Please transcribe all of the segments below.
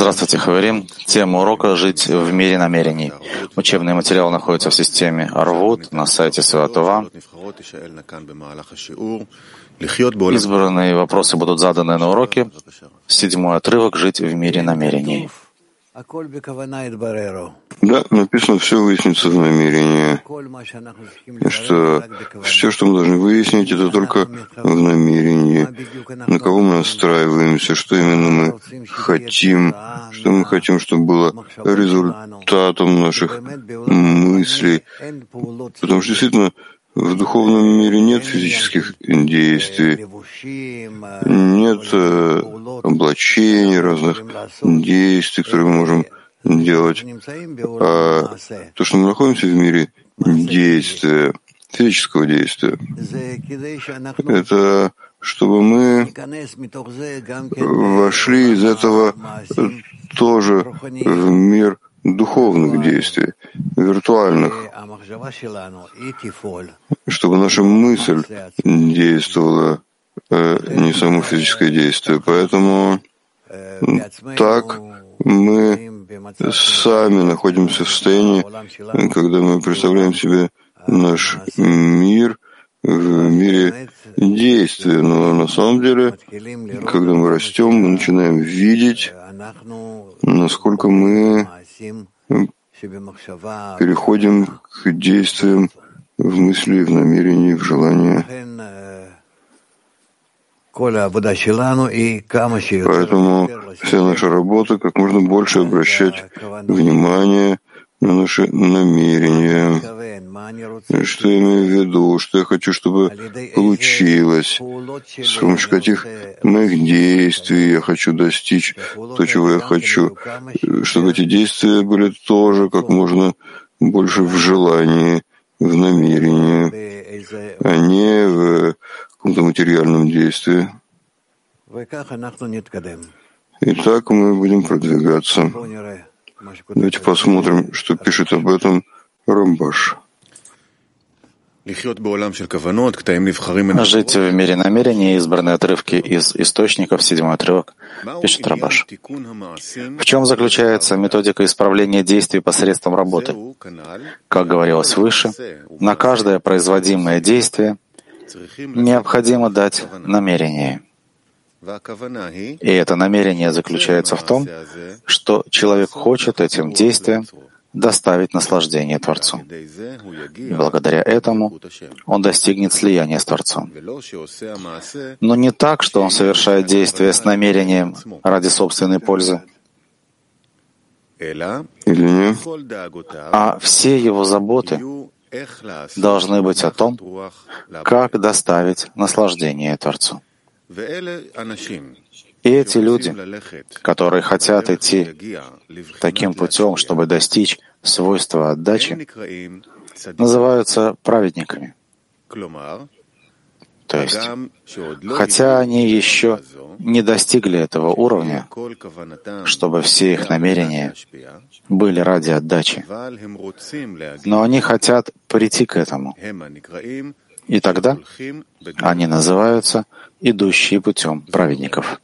Здравствуйте, Хаверим. Тема урока «Жить в мире намерений». Учебный материал находится в системе Арвуд на сайте Святова. Избранные вопросы будут заданы на уроке. Седьмой отрывок «Жить в мире намерений». Да, написано, все выяснится в намерении. Что все, что мы должны выяснить, это только в намерении. На кого мы настраиваемся, что именно мы хотим, что мы хотим, чтобы было результатом наших мыслей. Потому что действительно в духовном мире нет физических действий, нет э, облачений, разных действий, которые мы можем делать. А то, что мы находимся в мире действия, физического действия, это чтобы мы вошли из этого тоже в мир духовных действий, виртуальных, чтобы наша мысль действовала, э, не само физическое действие. Поэтому так мы сами находимся в состоянии, когда мы представляем себе наш мир в мире действия. Но на самом деле, когда мы растем, мы начинаем видеть, насколько мы переходим к действиям в мысли, в намерении, в желании. Поэтому вся наша работа как можно больше обращать внимание на наши намерения, что я имею в виду, что я хочу, чтобы получилось, с помощью каких моих действий я хочу достичь то, чего я хочу, чтобы эти действия были тоже как можно больше в желании, в намерении, а не в каком-то материальном действии. И так мы будем продвигаться. Давайте посмотрим, что пишет об этом Рамбаш. Жить в мире намерений, избранные отрывки из источников, седьмой отрывок, пишет Рабаш. В чем заключается методика исправления действий посредством работы? Как говорилось выше, на каждое производимое действие необходимо дать намерение. И это намерение заключается в том, что человек хочет этим действием доставить наслаждение Творцу. И благодаря этому он достигнет слияния с Творцом. Но не так, что он совершает действие с намерением ради собственной пользы, а все его заботы должны быть о том, как доставить наслаждение Творцу. И эти люди, которые хотят идти таким путем, чтобы достичь свойства отдачи, называются праведниками. То есть, хотя они еще не достигли этого уровня, чтобы все их намерения были ради отдачи, но они хотят прийти к этому. И тогда они называются идущие путем праведников.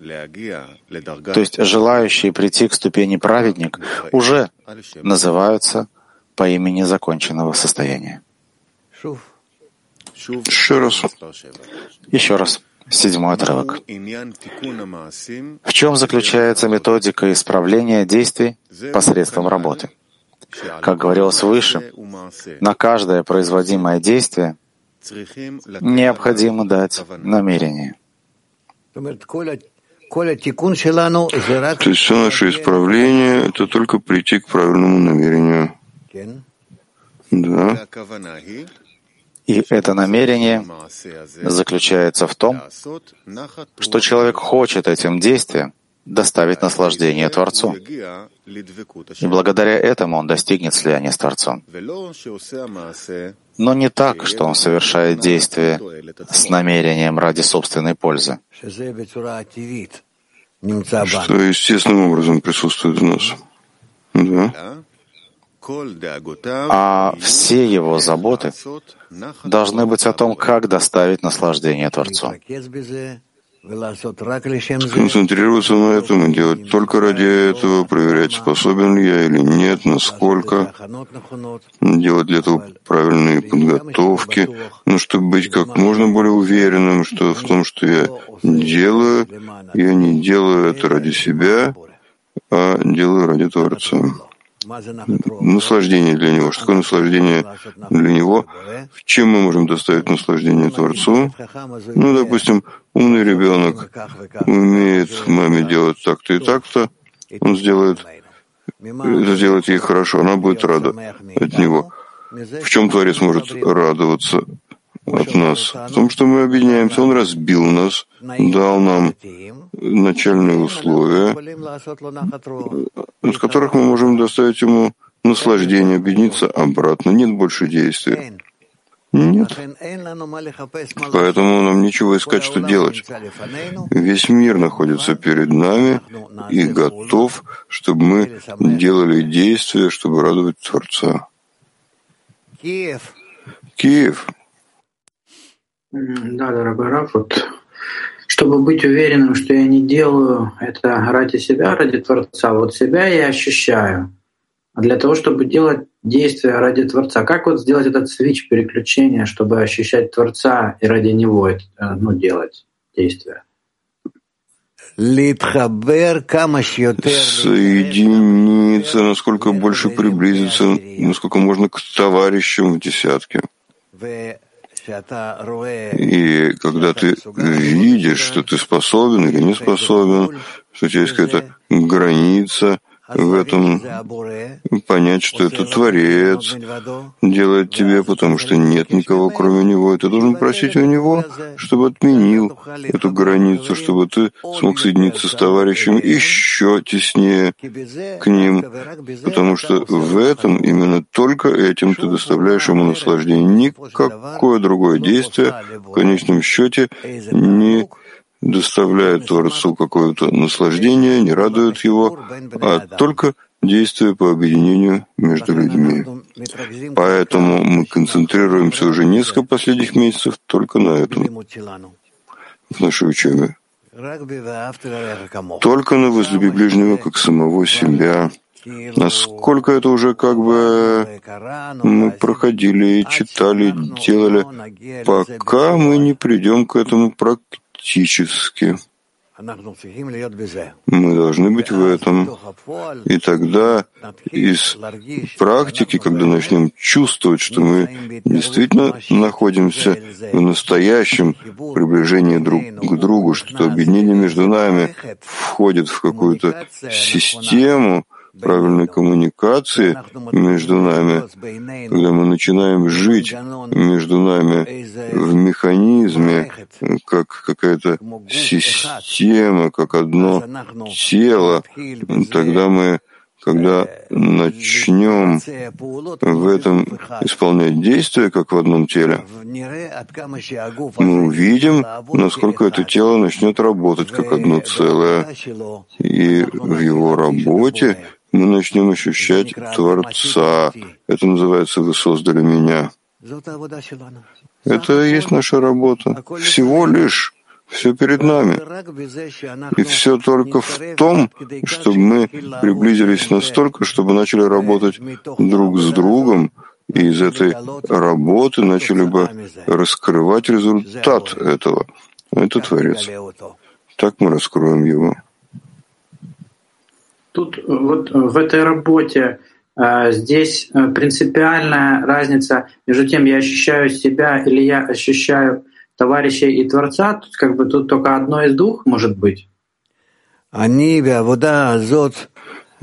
То есть желающие прийти к ступени праведник уже называются по имени законченного состояния. Еще раз. Еще раз. Седьмой отрывок. В чем заключается методика исправления действий посредством работы? Как говорилось выше, на каждое производимое действие необходимо дать намерение. То есть все наше исправление — это только прийти к правильному намерению. Да. И это намерение заключается в том, что человек хочет этим действием доставить наслаждение Творцу. И благодаря этому он достигнет слияния с Творцом. Но не так, что он совершает действие с намерением ради собственной пользы. Что естественным образом присутствует в нас. Да. А все его заботы должны быть о том, как доставить наслаждение Творцу. Концентрироваться на этом и делать только ради этого, проверять, способен ли я или нет, насколько, делать для этого правильные подготовки, но чтобы быть как можно более уверенным, что в том, что я делаю, я не делаю это ради себя, а делаю ради Творца наслаждение для него. Что такое наслаждение для него? В чем мы можем доставить наслаждение Творцу? Ну, допустим, умный ребенок умеет маме делать так-то и так-то, он сделает, это сделает ей хорошо, она будет рада от него. В чем Творец может радоваться? От нас, в том, что мы объединяемся. Он разбил нас, дал нам начальные условия, от которых мы можем доставить ему наслаждение, объединиться обратно. Нет больше действия. Нет. Поэтому нам нечего искать, что делать. Весь мир находится перед нами и готов, чтобы мы делали действия, чтобы радовать Творца. Киев. Да, дорогой Раф, вот чтобы быть уверенным, что я не делаю это ради себя, ради Творца, вот себя я ощущаю. А для того, чтобы делать действия ради Творца, как вот сделать этот свич переключения, чтобы ощущать Творца и ради Него это, э, ну, делать действия? Соединиться, насколько больше приблизиться, насколько можно к товарищам в десятке. И когда ты видишь, что ты способен или не способен, что у тебя есть какая-то граница — в этом понять, что это Творец делает тебе, потому что нет никого, кроме Него. И ты должен просить у Него, чтобы отменил эту границу, чтобы ты смог соединиться с товарищем еще теснее к ним, потому что в этом, именно только этим ты доставляешь ему наслаждение. Никакое другое действие в конечном счете не доставляет Творцу какое-то наслаждение, не радует его, а только действия по объединению между людьми. Поэтому мы концентрируемся уже несколько последних месяцев только на этом, в нашей учебе. Только на возлюби ближнего, как самого себя. Насколько это уже как бы мы проходили, читали, делали, пока мы не придем к этому практически практически. Мы должны быть в этом. И тогда из практики, когда начнем чувствовать, что мы действительно находимся в настоящем приближении друг к другу, что объединение между нами входит в какую-то систему, правильной коммуникации между нами, когда мы начинаем жить между нами в механизме, как какая-то система, как одно тело, тогда мы когда начнем в этом исполнять действия, как в одном теле, мы увидим, насколько это тело начнет работать как одно целое. И в его работе мы начнем ощущать Творца. Это называется «Вы создали меня». Это и есть наша работа. Всего лишь все перед нами. И все только в том, чтобы мы приблизились настолько, чтобы начали работать друг с другом, и из этой работы начали бы раскрывать результат этого. Это Творец. Так мы раскроем его. Тут вот в этой работе э, здесь э, принципиальная разница между тем, я ощущаю себя или я ощущаю товарища и Творца, тут как бы тут только одно из двух может быть.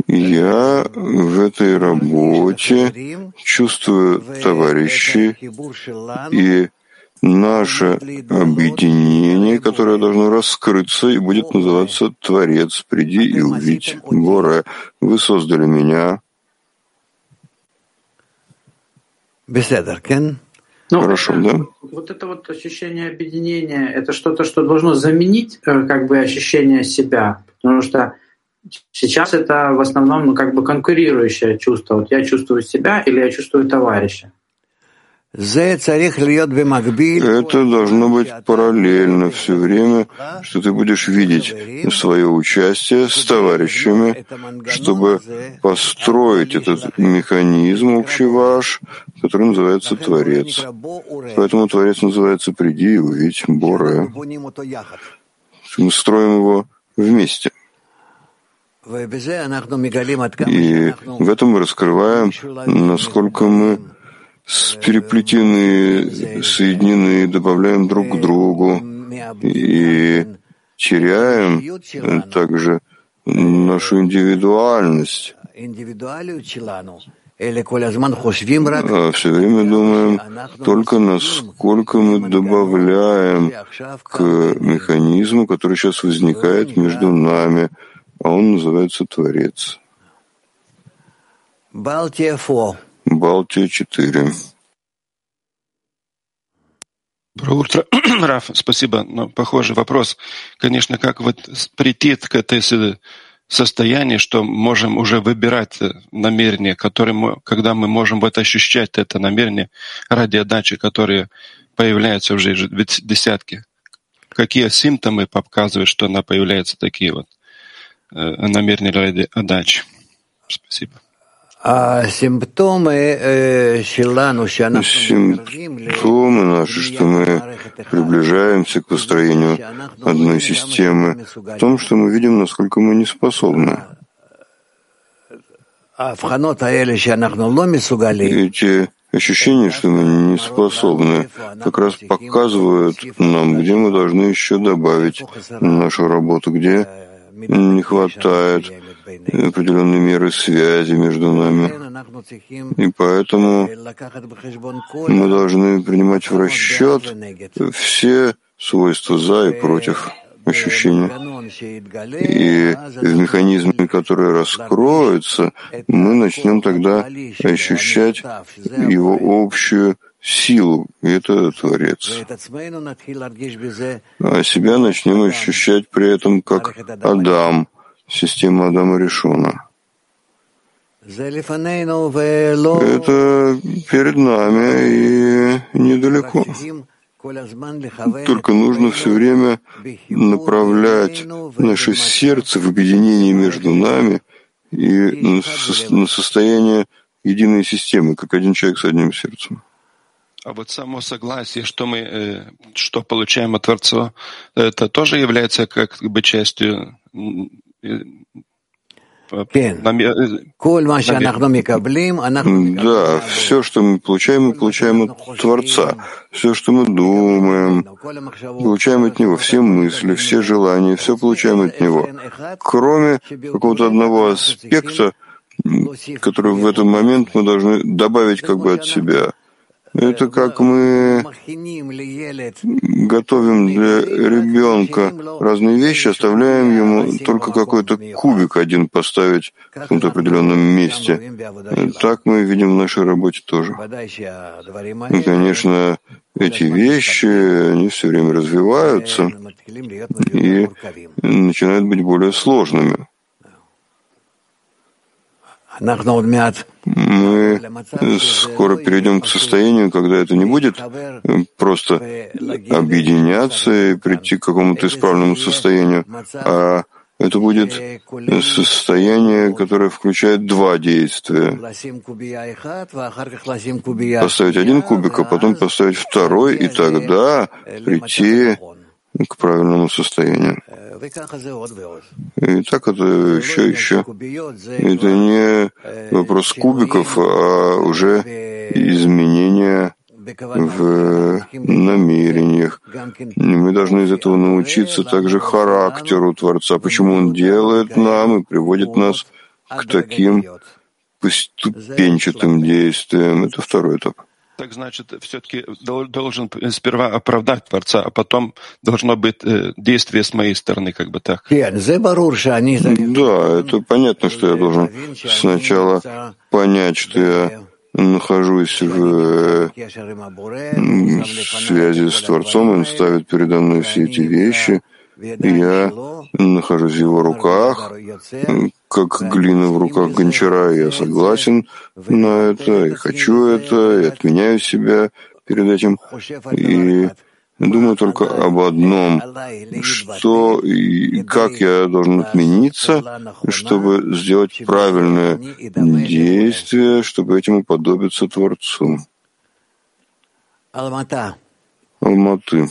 Я в этой работе чувствую товарищей и наше объединение, которое должно раскрыться и будет называться Творец. Приди и увидь. Боре, вы создали меня. Ну, Хорошо, это, да? Вот это вот ощущение объединения, это что-то, что должно заменить э, как бы ощущение себя, потому что сейчас это в основном ну, как бы конкурирующее чувство. Вот я чувствую себя или я чувствую товарища. Это должно быть параллельно все время, что ты будешь видеть свое участие с товарищами, чтобы построить этот механизм общий ваш, который называется Творец. Поэтому Творец называется «Приди и увидь Боре». Мы строим его вместе. И в этом мы раскрываем, насколько мы переплетены, соединены, добавляем друг к другу и теряем также нашу индивидуальность. А все время думаем только насколько мы добавляем к механизму, который сейчас возникает между нами, а он называется Творец. 4. Доброе утро, Раф. Спасибо. Но похожий вопрос. Конечно, как вот прийти к этой состоянию, что можем уже выбирать намерение, которое мы, когда мы можем вот ощущать это намерение ради отдачи, которые появляются уже десятки. Какие симптомы показывают, что она появляется такие вот э, намерения ради отдачи? Спасибо. А симптомы Симптомы наши, что мы приближаемся к построению одной системы, в том, что мы видим, насколько мы не способны. Эти ощущения, что мы не способны, как раз показывают нам, где мы должны еще добавить нашу работу, где не хватает определенной меры связи между нами. И поэтому мы должны принимать в расчет все свойства «за» и «против» ощущения. И в механизме, который раскроется, мы начнем тогда ощущать его общую силу, и это Творец. А себя начнем ощущать при этом как Адам, система Адама Решона. Это перед нами и недалеко. Только нужно все время направлять наше сердце в объединение между нами и на состояние единой системы, как один человек с одним сердцем. А вот само согласие, что мы э, что получаем от Творца, это тоже является как бы частью э, да, все, что мы получаем, мы получаем от Творца. Все, что мы думаем, получаем от Него. Все мысли, все желания, все получаем от Него. Кроме какого-то одного аспекта, который в этот момент мы должны добавить как бы от себя. Это как мы готовим для ребенка разные вещи, оставляем ему только какой-то кубик один поставить в каком-то определенном месте. Так мы видим в нашей работе тоже. И, конечно, эти вещи, они все время развиваются и начинают быть более сложными. Мы скоро перейдем к состоянию, когда это не будет э, просто объединяться и прийти к какому-то исправленному состоянию, а это будет состояние, которое включает два действия. Поставить один кубик, а потом поставить второй, и тогда прийти к правильному состоянию. И так это еще, еще. Это не вопрос кубиков, а уже изменения в намерениях. И мы должны из этого научиться также характеру Творца, почему Он делает нам и приводит нас к таким поступенчатым действиям. Это второй этап так значит, все-таки должен сперва оправдать Творца, а потом должно быть э, действие с моей стороны, как бы так. Да, это понятно, что я должен сначала понять, что я нахожусь в связи с Творцом, Он ставит передо мной все эти вещи, я нахожусь в Его руках, как глина в руках гончара. Я согласен на это, и хочу это, и отменяю себя перед этим. И думаю только об одном, что и как я должен отмениться, чтобы сделать правильное действие, чтобы этим уподобиться Творцу. Алматы.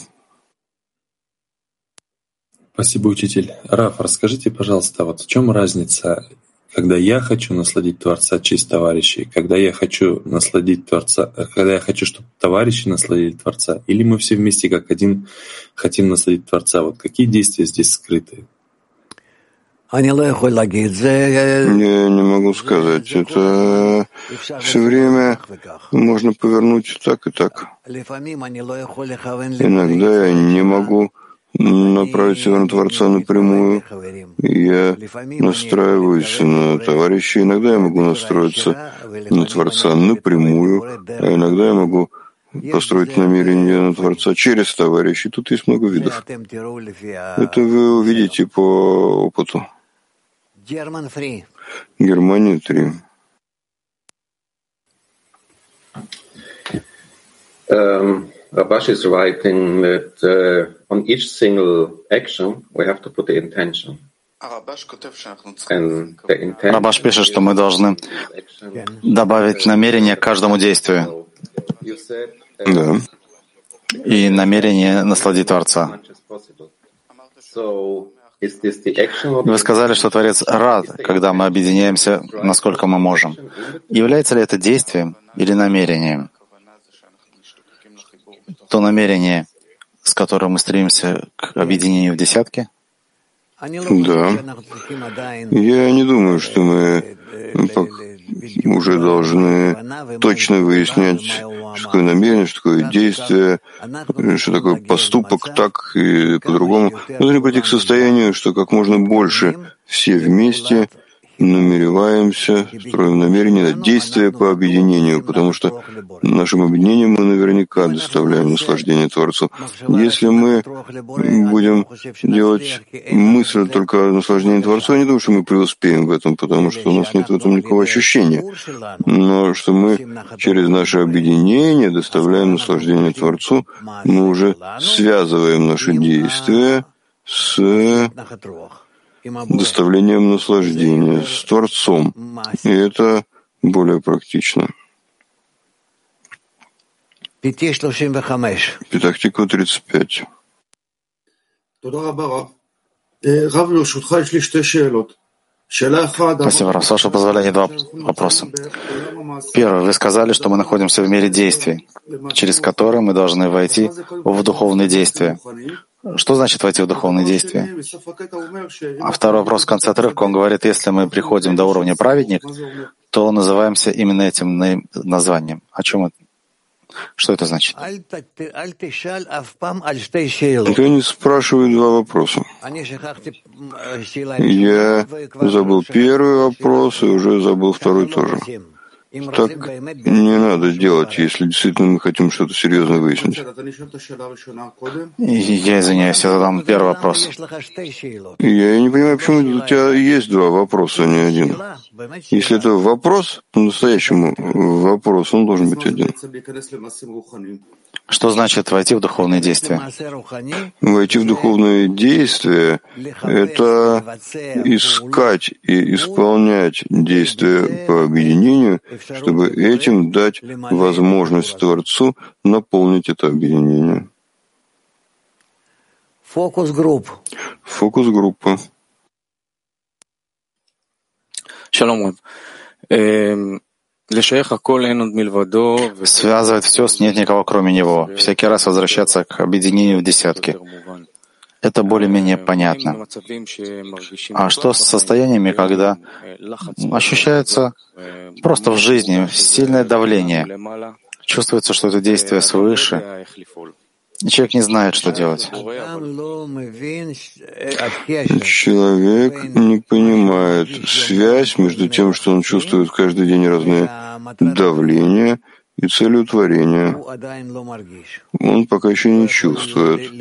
Спасибо, учитель. Раф, расскажите, пожалуйста, вот в чем разница, когда я хочу насладить Творца через товарищей, когда я хочу насладить Творца, когда я хочу, чтобы товарищи насладили Творца, или мы все вместе как один хотим насладить Творца? Вот какие действия здесь скрыты? Я не могу сказать. Это все время можно повернуть так и так. Иногда я не могу направить на Творца напрямую. Я настраиваюсь на товарища. Иногда я могу настроиться на Творца напрямую, а иногда я могу построить намерение на Творца через товарищей. Тут есть много видов. Это вы увидите по опыту. Германия 3. Um, Rabash is writing that uh, on each single action we have to put the intention. Рабаш пишет, что мы должны добавить намерение к каждому действию. Да. И намерение насладить Творца. Вы сказали, что Творец рад, когда мы объединяемся, насколько мы можем. Является ли это действием или намерением? То намерение, с которым мы стремимся к объединению в десятке? Да. Я не думаю, что мы уже должны точно выяснять, что такое намерение, что такое действие, что такое поступок так и по-другому. Мы должны прийти к состоянию, что как можно больше все вместе намереваемся, строим намерение на действие по объединению, потому что нашим объединением мы наверняка доставляем наслаждение Творцу. Если мы будем делать мысль только о наслаждении Творцу, я не думаю, что мы преуспеем в этом, потому что у нас нет в этом никакого ощущения. Но что мы через наше объединение доставляем наслаждение Творцу, мы уже связываем наши действия с доставлением наслаждения, с Творцом. И это более практично. Петахтиква 35. Спасибо, Рав. С вашего позволения, два вопроса. Первый. Вы сказали, что мы находимся в мире действий, через который мы должны войти в духовные действия. Что значит войти в духовные действия? А второй вопрос в конце отрывка, он говорит, если мы приходим до уровня праведник, то называемся именно этим названием. О чем это? Что это значит? Я не спрашиваю два вопроса. Я забыл первый вопрос и уже забыл второй тоже. Так не надо делать, если действительно мы хотим что-то серьезно выяснить. Я извиняюсь, я задам первый вопрос. Я не понимаю, почему у тебя есть два вопроса, а не один. Если это вопрос, по-настоящему вопрос, он должен быть один. Что значит войти в духовные действия? Войти в духовные действия — это искать и исполнять действия по объединению, чтобы этим дать возможность Творцу наполнить это объединение. Фокус-группа. Фокус-группа. Шалом. Связывать все нет никого, кроме него. Всякий раз возвращаться к объединению в десятки. Это более-менее понятно. А что с состояниями, когда ощущается просто в жизни сильное давление? Чувствуется, что это действие свыше, человек не знает, что делать. Человек не понимает связь между тем, что он чувствует каждый день разные давления, и целью творения. Он пока еще не чувствует,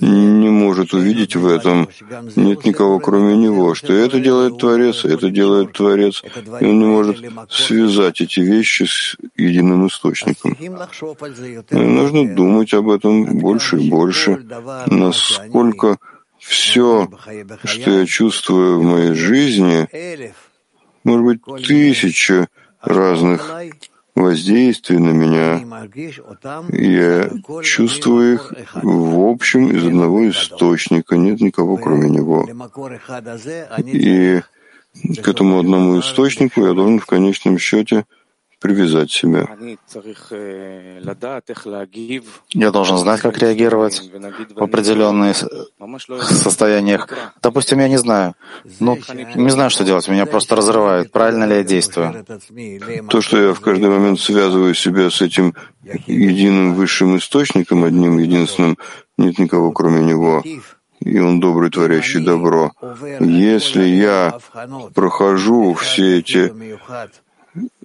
не может увидеть в этом, нет никого кроме него, что это делает Творец, это делает Творец, и он не может связать эти вещи с единым источником. И нужно думать об этом больше и больше, насколько все, что я чувствую в моей жизни, может быть, тысяча разных воздействий на меня. Я чувствую их в общем из одного источника, нет никого кроме него. И к этому одному источнику я должен в конечном счете привязать себя. Я должен знать, как реагировать в определенных состояниях. Допустим, я не знаю. Ну, не знаю, что делать. Меня просто разрывает. Правильно ли я действую? То, что я в каждый момент связываю себя с этим единым высшим источником, одним единственным, нет никого кроме него, и он добрый, творящий добро. Если я прохожу все эти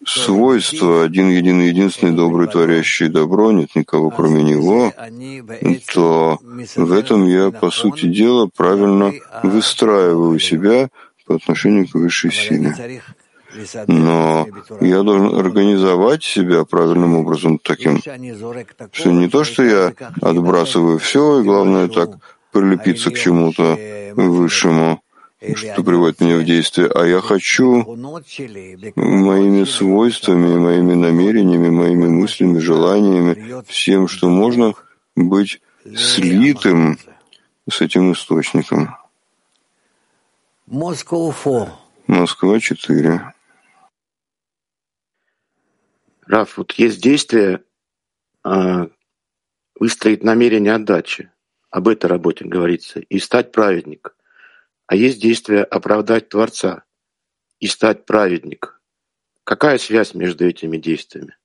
свойство, один единый единственный добрый творящий добро, нет никого кроме него, то в этом я, по сути дела, правильно выстраиваю себя по отношению к высшей силе. Но я должен организовать себя правильным образом таким, что не то, что я отбрасываю все, и главное так прилепиться к чему-то высшему, что приводит меня в действие, а я хочу моими свойствами, моими намерениями, моими мыслями, желаниями, всем, что можно, быть слитым с этим источником. Москва 4. Раф, вот есть действие а, выстроить намерение отдачи. Об этой работе говорится. И стать праведником а есть действие оправдать Творца и стать праведник. Какая связь между этими действиями?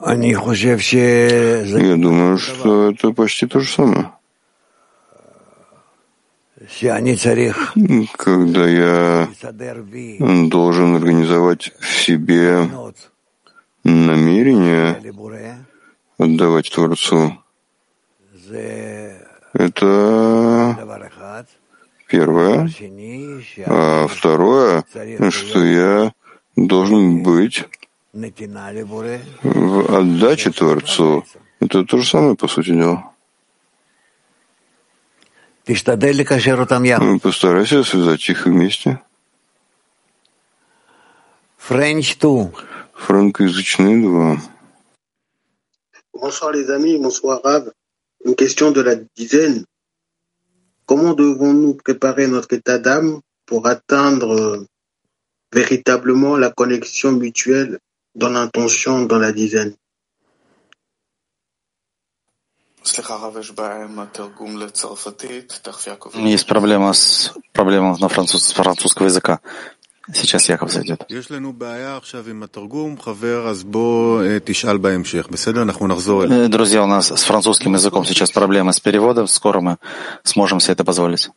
Я думаю, что это почти то же самое. Когда я должен организовать в себе намерение отдавать Творцу, это первое. А второе, что я должен быть в отдаче Творцу. Это то же самое, по сути дела. Постарайся связать их вместе. Франкоязычные два. Bonsoir les amis, bonsoir Rav. Une question de la dizaine. Comment devons-nous préparer notre état d'âme pour atteindre euh, véritablement la connexion mutuelle dans l'intention dans la dizaine Есть проблема с проблема на француз, французского языка. Сейчас Яков зайдет. Друзья, у нас с французским языком сейчас проблемы с переводом. Скоро мы сможем себе это позволить.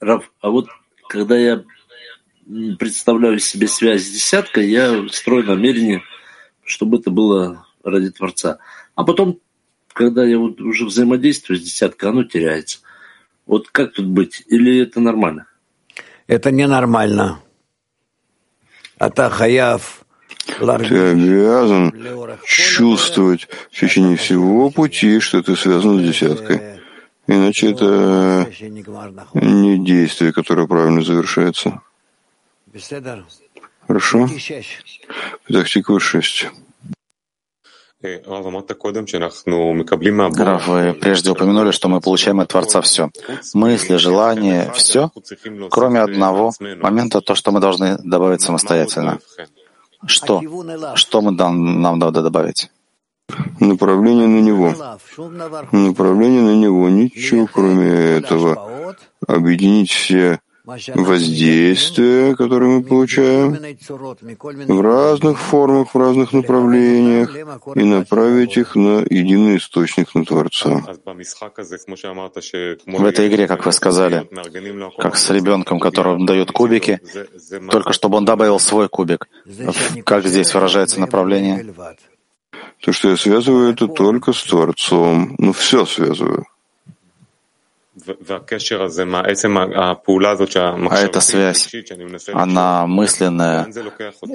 Раф, а вот когда я представляю себе связь с десяткой, я строю намерение, чтобы это было ради Творца. А потом, когда я вот уже взаимодействую с десяткой, оно теряется. Вот как тут быть? Или это нормально? Это ненормально. А ты обязан чувствовать в течение всего пути, что ты связан с десяткой. Иначе это не действие, которое правильно завершается. Хорошо? Петахтиква 6. Раф, вы прежде упомянули, что мы получаем от Творца все. Мысли, желания, все, кроме одного момента, то, что мы должны добавить самостоятельно. Что? Что мы нам надо добавить? Направление на него. Направление на него. Ничего, кроме этого. Объединить все воздействия, которые мы получаем в разных формах, в разных направлениях, и направить их на единый источник, на Творца. В этой игре, как вы сказали, как с ребенком, которому дают кубики, только чтобы он добавил свой кубик. Как здесь выражается направление? То, что я связываю это только с Творцом. Ну, все связываю. А эта связь, она мысленная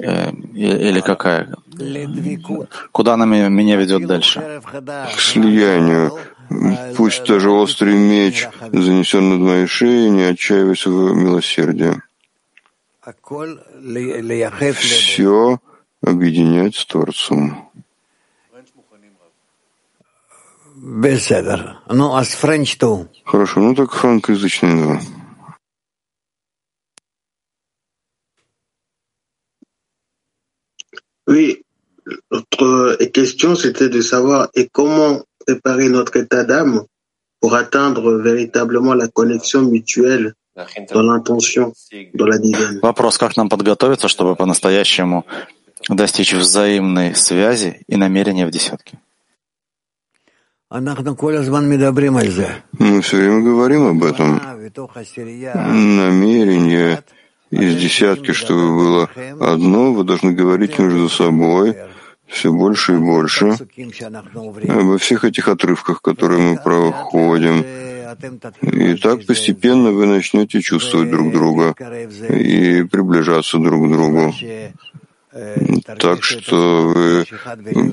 э, или какая? Куда она меня ведет дальше? К слиянию. Пусть даже острый меч занесен над моей шеей, не отчаивайся в милосердии. Все объединять с Творцом. Хорошо, ну так франкоязычный, да. Oui, notre question c'était de savoir et comment préparer notre état d'âme pour atteindre véritablement la connexion mutuelle dans l'intention, dans la dizaine. Вопрос, как нам подготовиться, чтобы по-настоящему достичь взаимной связи и намерения в десятке? Мы все время говорим об этом. Намерение из десятки, чтобы было одно, вы должны говорить между собой все больше и больше обо всех этих отрывках, которые мы проходим. И так постепенно вы начнете чувствовать друг друга и приближаться друг к другу так что вы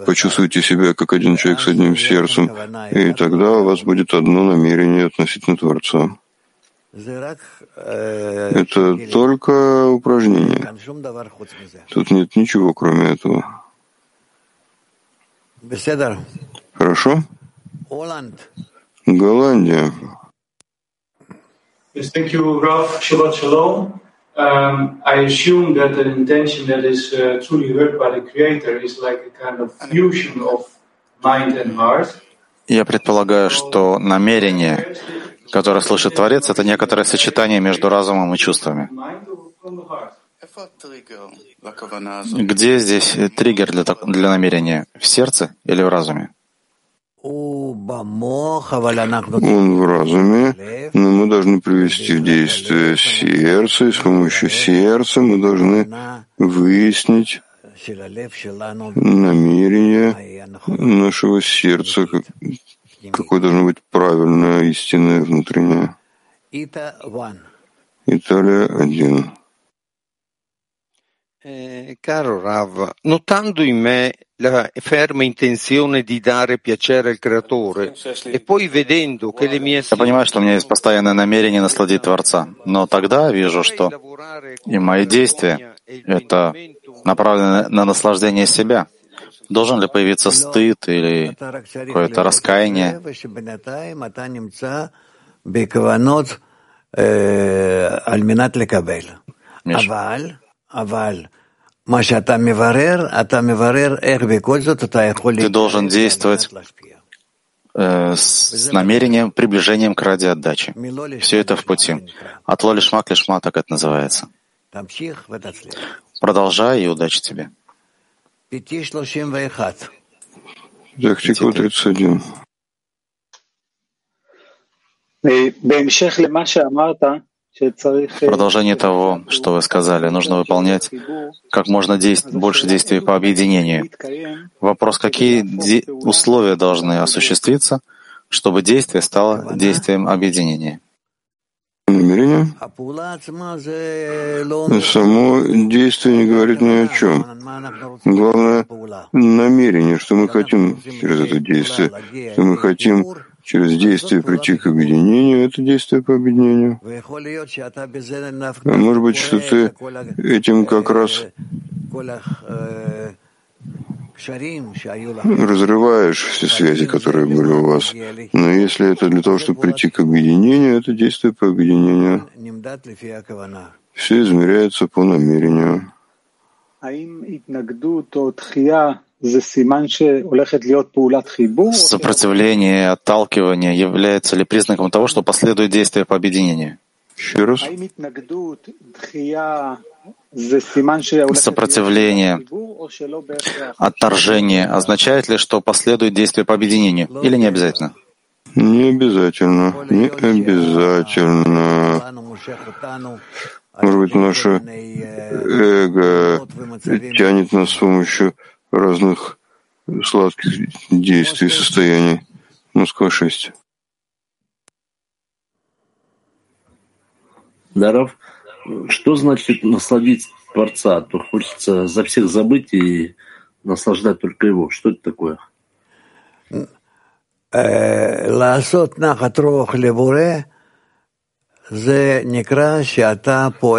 почувствуете себя как один человек с одним сердцем, и тогда у вас будет одно намерение относительно Творца. Это только упражнение. Тут нет ничего, кроме этого. Хорошо? Голландия. Yes, thank you, Raf. Shabbat shalom. Um, I assume that an intention that is uh, truly heard by the Creator is like a kind of fusion of mind and heart. Я предполагаю, что намерение, которое слышит Творец, это некоторое сочетание между разумом и чувствами. Где здесь триггер для, для намерения? В сердце или в разуме? Он в разуме, но мы должны привести в действие сердце, и с помощью сердца мы должны выяснить намерение нашего сердца, какое должно быть правильное, истинное, внутреннее. Италия один. Caro Rav, notando in me la ferma intenzione di dare piacere al Creatore e poi vedendo che le mie Я понимаю, что у меня есть постоянное намерение насладить Творца, но тогда вижу, что и мои действия — это направлено на наслаждение себя. Должен ли появиться стыд или какое-то раскаяние? Миша. Ты должен действовать э, с намерением, приближением к ради отдачи. Все это в пути. От лишмак лишма, так это называется. Продолжай и удачи тебе. Тактика 31. В продолжение того, что вы сказали, нужно выполнять как можно действ... больше действий по объединению. Вопрос, какие де... условия должны осуществиться, чтобы действие стало действием объединения? намерение. Само действие не говорит ни о чем. Главное — намерение, что мы хотим через это действие, что мы хотим через действие прийти к объединению, это действие по объединению. А может быть, что ты этим как раз разрываешь все связи, которые были у вас. Но если это для того, чтобы прийти к объединению, это действие по объединению. Все измеряется по намерению. Сопротивление, отталкивание является ли признаком того, что последует действие по объединению? Еще раз. Сопротивление, отторжение означает ли, что последует действие по объединению, или не обязательно? Не обязательно, не обязательно. Может быть, наше эго тянет нас с помощью разных сладких действий и состояний. Москва 6. Даров, что значит насладить Творца? То хочется за всех забыть и наслаждать только его. Что это такое? Э, Ласот нахатрох лебуре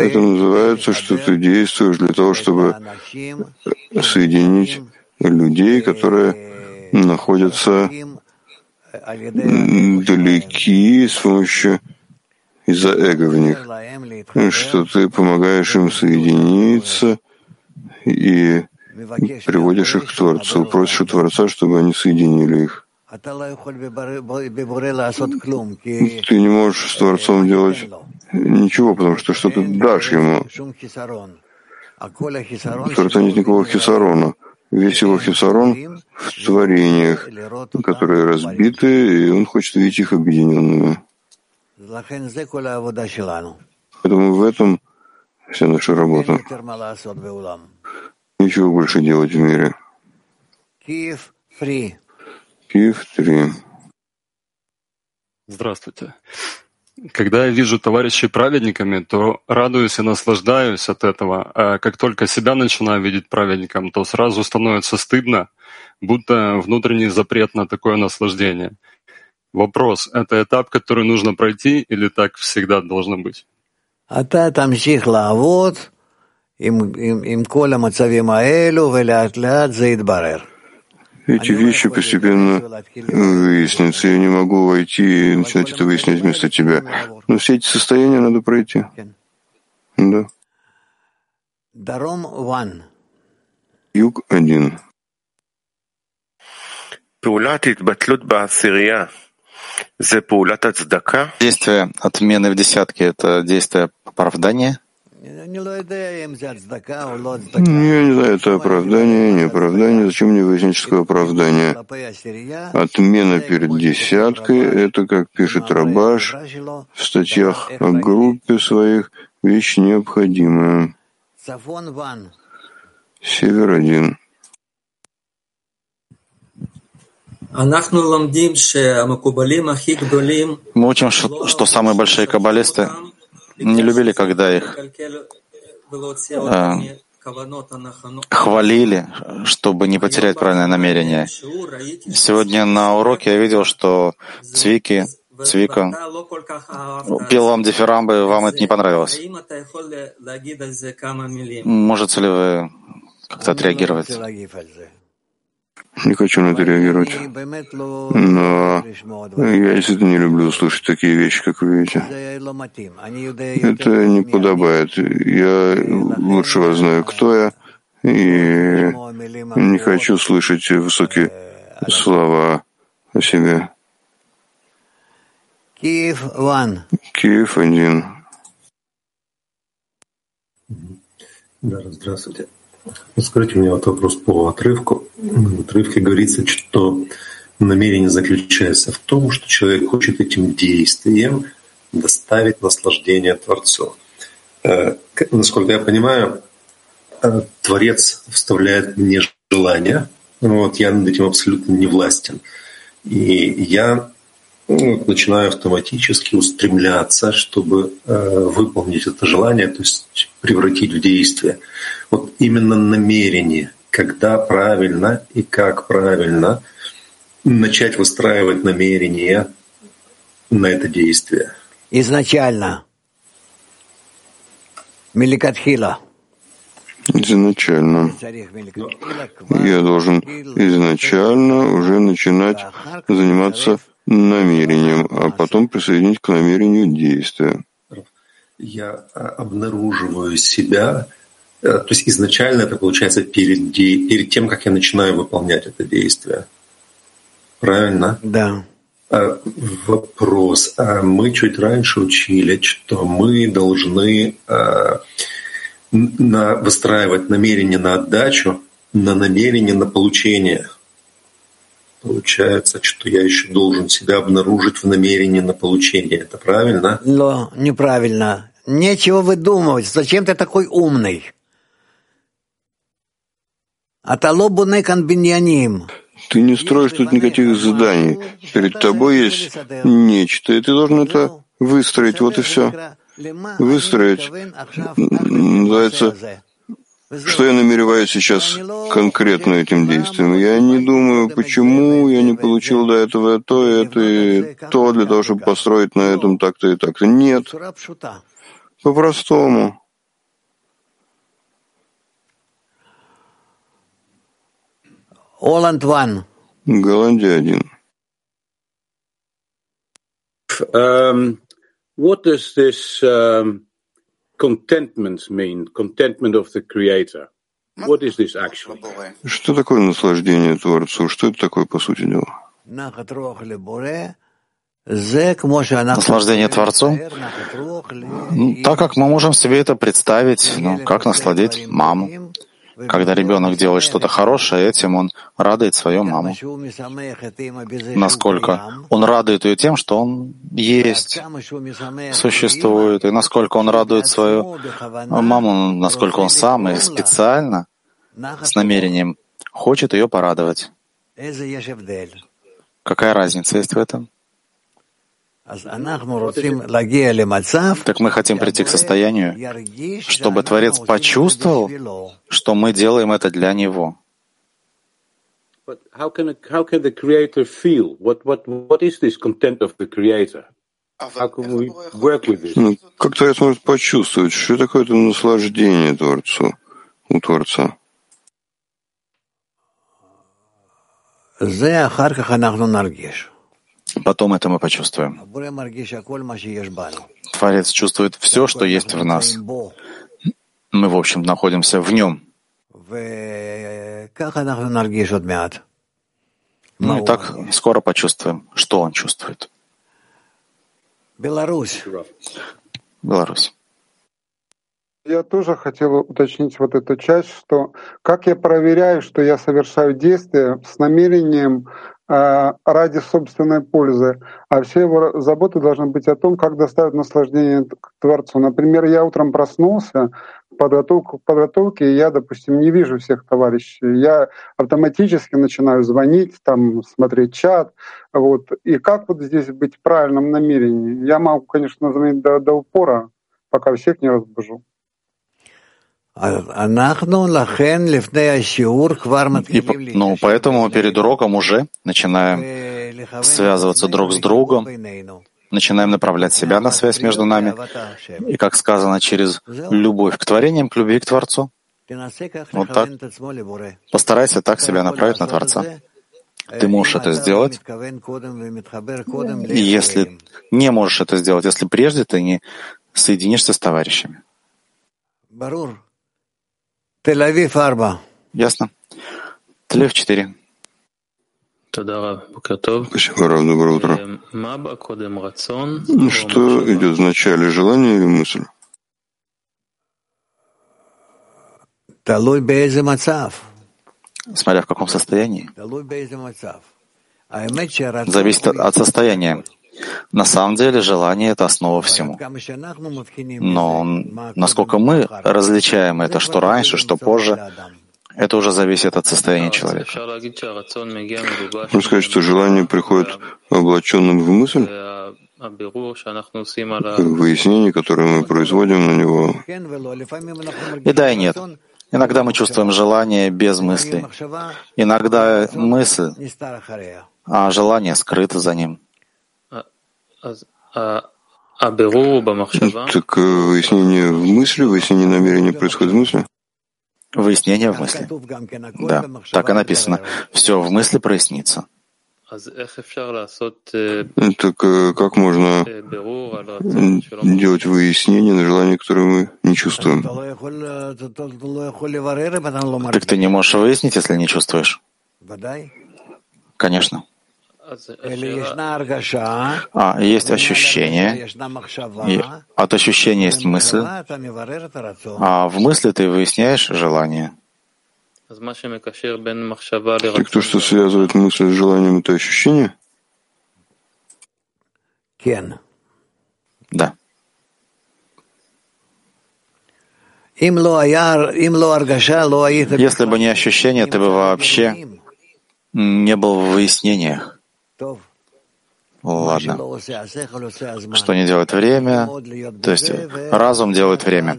это называется, что ты действуешь для того, чтобы соединить людей, которые находятся далеки с помощью из-за эго в них, что ты помогаешь им соединиться и приводишь их к Творцу, просишь у Творца, чтобы они соединили их. Ты не можешь с Творцом делать ничего, потому что что ты дашь ему. У Творца нет никакого хисарона. Весь его хисарон в творениях, которые разбиты, и он хочет видеть их объединенными. Поэтому в этом вся наша работа. Ничего больше делать в мире. Киев free. Здравствуйте. Когда я вижу товарищей праведниками, то радуюсь и наслаждаюсь от этого. А как только себя начинаю видеть праведником, то сразу становится стыдно, будто внутренний запрет на такое наслаждение. Вопрос, это этап, который нужно пройти или так всегда должно быть? А та там им, им, им коля мацавим аэлю, велят лят заидбарер. Эти вещи постепенно выяснятся. Я не могу войти и начинать это выяснять вместо тебя. Но все эти состояния надо пройти. Да. Юг один. Действие отмены в десятке — это действие оправдания? Я не знаю, это оправдание, не оправдание. Зачем мне выясническое оправдание? Отмена перед десяткой — это, как пишет Рабаш в статьях о группе своих, вещь необходимая. Север один. Мы учим, что самые большие каббалисты не любили, когда их э, хвалили, чтобы не потерять правильное намерение. Сегодня на уроке я видел, что Цвики, Цвика пел вам дифирамбы, вам это не понравилось. Можете ли вы как-то отреагировать? Не хочу на это реагировать. Но я действительно не люблю слышать такие вещи, как вы видите. Это не подобает. Я лучше вас знаю, кто я, и не хочу слышать высокие слова о себе. Киев один. Киев один. Да, здравствуйте. Скажите мне вот вопрос по отрывку. В отрывке говорится, что намерение заключается в том, что человек хочет этим действием доставить наслаждение Творцу. Э, насколько я понимаю, э, Творец вставляет мне желание, вот, я над этим абсолютно не властен. И я ну, начинаю автоматически устремляться, чтобы э, выполнить это желание, то есть превратить в действие. Вот именно намерение, когда правильно и как правильно начать выстраивать намерение на это действие. Изначально. Меликатхила. Изначально. Я должен изначально уже начинать заниматься намерением, а потом присоединить к намерению действия. Я а, обнаруживаю себя, то есть изначально это получается перед, перед тем, как я начинаю выполнять это действие. Правильно? Да. А, вопрос. А мы чуть раньше учили, что мы должны а, на, выстраивать намерение на отдачу, на намерение на получение. Получается, что я еще должен себя обнаружить в намерении на получение. Это правильно? Но неправильно. Нечего выдумывать. Зачем ты такой умный? Ты не строишь тут никаких зданий. Перед тобой есть нечто, и ты должен это выстроить. Вот и все. Выстроить называется что я намереваюсь сейчас конкретно этим действием? Я не думаю, почему я не получил до этого то, это и то, для того, чтобы построить на этом так-то и так-то. Нет. По-простому. Оланд Ван. Голландия один. Um, what does this um, contentment mean? Contentment of the Creator. What is this actually? Что такое наслаждение Творцу? Что это такое, по сути дела? Наслаждение Творцу? Ну, так как мы можем себе это представить, ну, как насладить маму. Когда ребенок делает что-то хорошее, этим он радует свою маму. Насколько он радует ее тем, что он есть, существует, и насколько он радует свою маму, насколько он сам и специально, с намерением, хочет ее порадовать. Какая разница есть в этом? Так мы хотим прийти к состоянию, чтобы Творец почувствовал, что мы делаем это для Него. Ну, как Творец может почувствовать, что такое это наслаждение Творцу, у Творца? Потом это мы почувствуем. Творец чувствует все, что есть в нас. Мы, в общем, находимся в нем. Ну и так скоро почувствуем, что он чувствует. Беларусь. Беларусь. Я тоже хотел уточнить вот эту часть, что как я проверяю, что я совершаю действия с намерением ради собственной пользы, а все его заботы должны быть о том, как доставить наслаждение Творцу. Например, я утром проснулся, подготовку к подготовке, я, допустим, не вижу всех товарищей. Я автоматически начинаю звонить, там, смотреть чат. Вот. И как вот здесь быть в правильном намерении? Я могу, конечно, звонить до, до упора, пока всех не разбужу. И, ну, поэтому перед уроком уже начинаем связываться друг с другом, начинаем направлять себя на связь между нами. И, как сказано, через любовь к творениям, к любви к Творцу. Вот так. Постарайся так себя направить на Творца. Ты можешь это сделать. Если не можешь это сделать, если прежде ты не соединишься с товарищами. Тель-Авив 4. Ясно. Тель-Авив 4. Спасибо, Рав, доброе утро. Что идет в начале, желание или мысль? Смотря в каком состоянии. Зависит от состояния. На самом деле желание — это основа всему. Но насколько мы различаем это, что раньше, что позже, это уже зависит от состояния человека. Можно сказать, что желание приходит облаченным в мысль, выяснение, которое мы производим на него. И да, и нет. Иногда мы чувствуем желание без мысли. Иногда мысль, а желание скрыто за ним. Так выяснение в мысли, выяснение намерения происходит в мысли? Выяснение в мысли. Да, так и написано. Все в мысли прояснится. Так как можно делать выяснение на желание, которое мы не чувствуем? Так ты не можешь выяснить, если не чувствуешь? Конечно. А, есть ощущение, и от ощущения есть мысль, а в мысли ты выясняешь желание. Так то, что связывает мысль с желанием, это ощущение? Да. Если бы не ощущение, ты бы вообще не был в выяснениях. Ладно. Что не делает время, то есть разум делает время.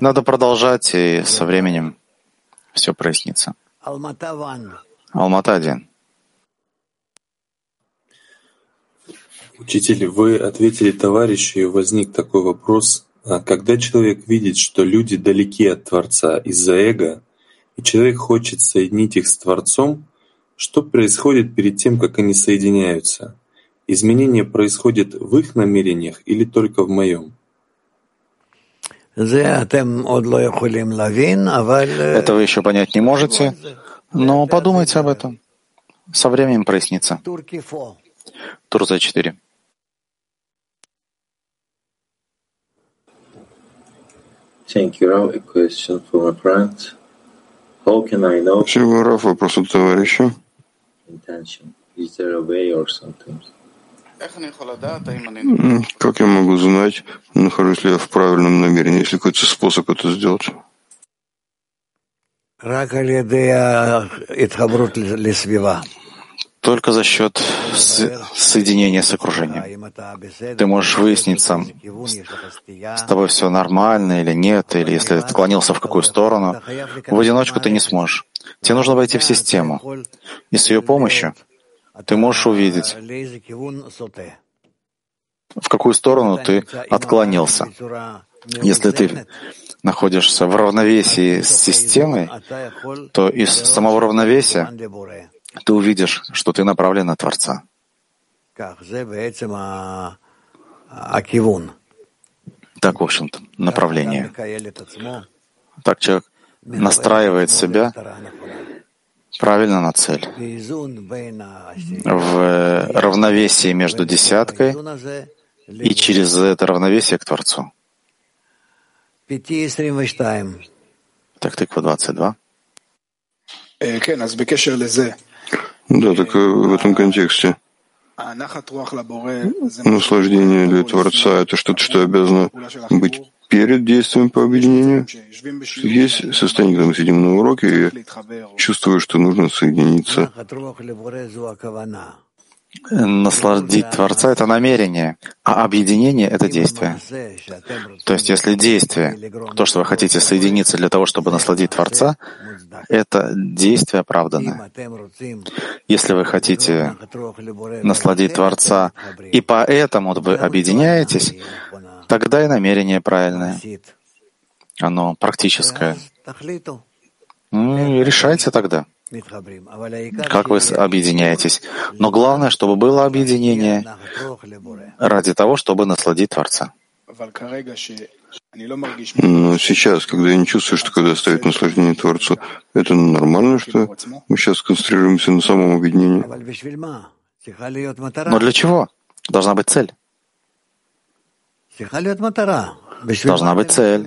Надо продолжать, и со временем все прояснится. Алмата один. Учитель, вы ответили товарищу, и возник такой вопрос. А когда человек видит, что люди далеки от Творца из-за эго, и человек хочет соединить их с Творцом, что происходит перед тем, как они соединяются? Изменение происходит в их намерениях или только в моем? Это вы еще понять не можете, но подумайте об этом. Со временем прояснится. Турза 4. Thank you, Rav. A question from a friend. How can I know? Спасибо, Раф. Вопрос от товарища. Intention. Is there a way or something? Как я могу знать, нахожусь ли я в правильном намерении, если какой-то способ это сделать? Только за счет соединения с окружением. Ты можешь выяснить сам, с тобой все нормально или нет, или если ты отклонился в какую сторону. В одиночку ты не сможешь. Тебе нужно войти в систему. И с ее помощью ты можешь увидеть, в какую сторону ты отклонился. Если ты находишься в равновесии с системой, то из самого равновесия ты увидишь, что ты направлен на Творца. Так, в общем-то, направление. Так человек настраивает себя правильно на цель. В равновесии между десяткой и через это равновесие к Творцу. Так, тыква 22. Да, так в этом контексте наслаждение для Творца — это что-то, что обязано быть перед действием по объединению. Есть состояние, когда мы сидим на уроке, и чувствую, что нужно соединиться. Насладить Творца — это намерение, а объединение — это действие. То есть если действие, то, что вы хотите соединиться для того, чтобы насладить Творца, это действие оправданное. Если вы хотите насладить Творца, и поэтому вы объединяетесь, тогда и намерение правильное. Оно практическое. Ну, решайте тогда как вы объединяетесь. Но главное, чтобы было объединение ради того, чтобы насладить Творца. Но сейчас, когда я не чувствую, что когда стоит наслаждение Творцу, это нормально, что мы сейчас концентрируемся на самом объединении. Но для чего? Должна быть цель. Должна быть цель.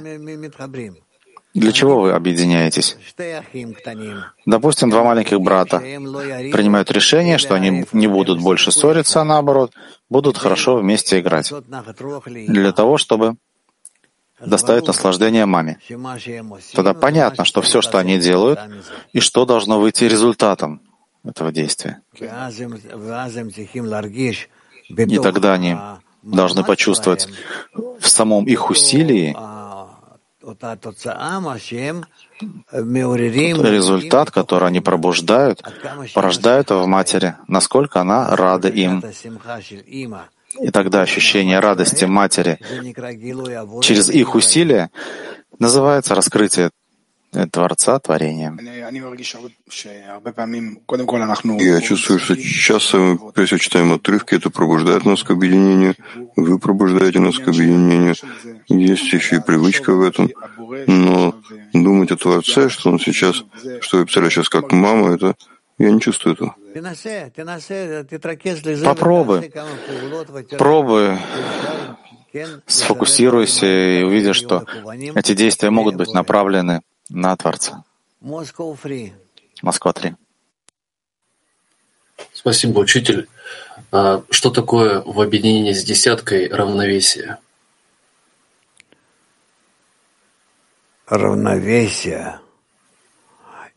Для чего вы объединяетесь? Допустим, два маленьких брата принимают решение, что они не будут больше ссориться, а наоборот, будут хорошо вместе играть. Для того, чтобы доставить наслаждение маме. Тогда понятно, что все, что они делают, и что должно выйти результатом этого действия. И тогда они должны почувствовать в самом их усилии результат, который они пробуждают, порождают в матери, насколько она рада им. И тогда ощущение радости матери через их усилия называется раскрытие Творца творением. Я чувствую, что часто мы прежде всего читаем отрывки, это пробуждает нас к объединению, вы пробуждаете нас к объединению. Есть еще и привычка в этом. Но думать о Творце, что он сейчас, что я представляю сейчас как мама, это Я не чувствую этого. Попробуй. Пробуй. Сфокусируйся и увидишь, что эти действия могут быть направлены на Творца. Москва 3. Спасибо, учитель. А что такое в объединении с десяткой равновесие? Равновесие.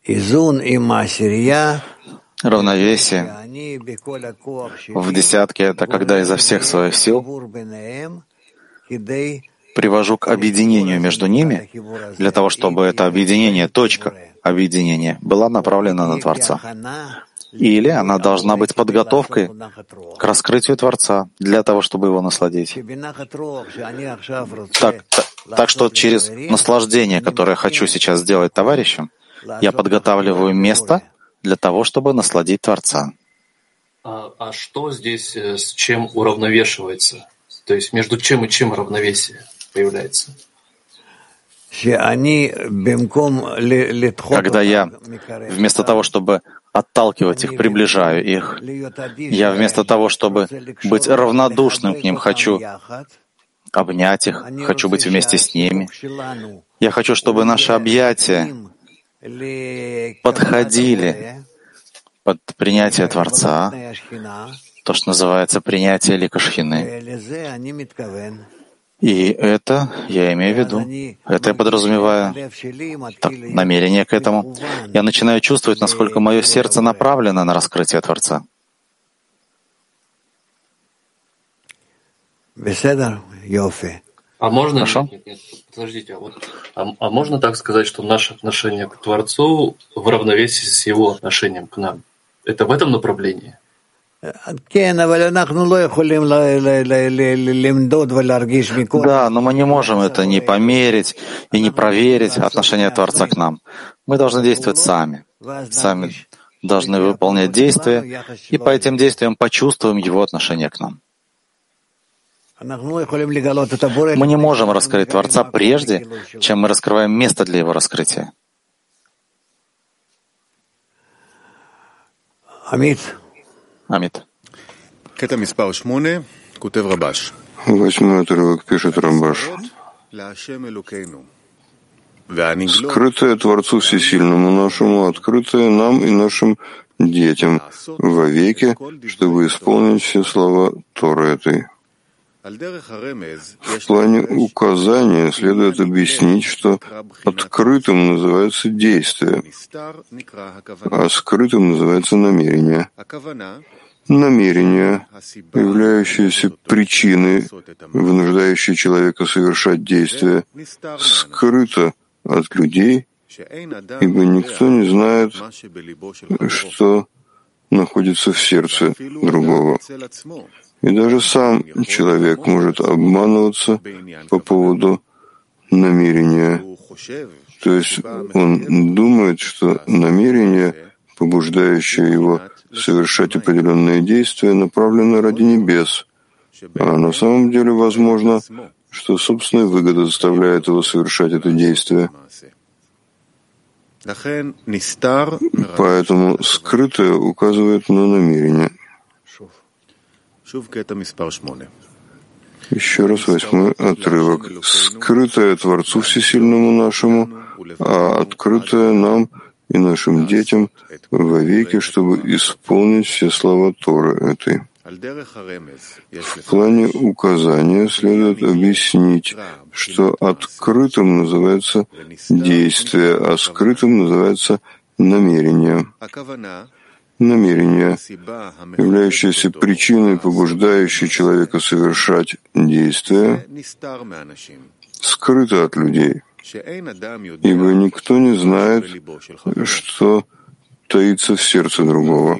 Изун и масирья. Равновесие в десятке — это когда изо всех своих сил привожу к объединению между ними для того, чтобы это объединение, точка объединения, была направлена на Творца. Или она должна быть подготовкой к раскрытию Творца для того, чтобы его насладить. Так, так, что через наслаждение, которое хочу сейчас сделать товарищам, я подготавливаю место для того, чтобы насладить Творца. А, а что здесь э, с чем уравновешивается? То есть между чем и чем равновесие появляется? Когда я вместо того, чтобы отталкивать их, приближаю их, я вместо того, чтобы быть равнодушным к ним, хочу обнять их, хочу быть вместе с ними. Я хочу, чтобы наши объятия подходили под принятие Творца, то, что называется принятие Ликашхины. И это я имею в виду, это я подразумеваю так, намерение к этому. Я начинаю чувствовать, насколько мое сердце направлено на раскрытие Творца. А можно, Хорошо? Нет, нет, подождите, а, вот, а, а можно так сказать, что наше отношение к Творцу в равновесии с его отношением к нам? Это в этом направлении? Да, но мы не можем это не померить и не проверить отношение Творца к нам. Мы должны действовать сами. Сами должны выполнять действия, и по этим действиям почувствуем его отношение к нам. Мы не можем раскрыть Творца прежде, чем мы раскрываем место для его раскрытия. Амит. Амит. Восьмой отрывок пишет Рамбаш. Скрытое Творцу Всесильному нашему, открытое нам и нашим детям вовеки, чтобы исполнить все слова Торы этой. В плане указания следует объяснить, что открытым называется действие, а скрытым называется намерение. Намерение, являющееся причиной, вынуждающей человека совершать действие, скрыто от людей, ибо никто не знает, что находится в сердце другого. И даже сам человек может обманываться по поводу намерения. То есть он думает, что намерение, побуждающее его совершать определенные действия, направлено ради небес. А на самом деле возможно, что собственная выгода заставляет его совершать это действие. Поэтому скрытое указывает на намерение. Еще раз восьмой отрывок. «Скрытое Творцу Всесильному нашему, а открытое нам и нашим детям вовеки, чтобы исполнить все слова Торы этой». В плане указания следует объяснить, что открытым называется действие, а скрытым называется намерение намерение, являющееся причиной, побуждающей человека совершать действия, скрыто от людей, ибо никто не знает, что таится в сердце другого.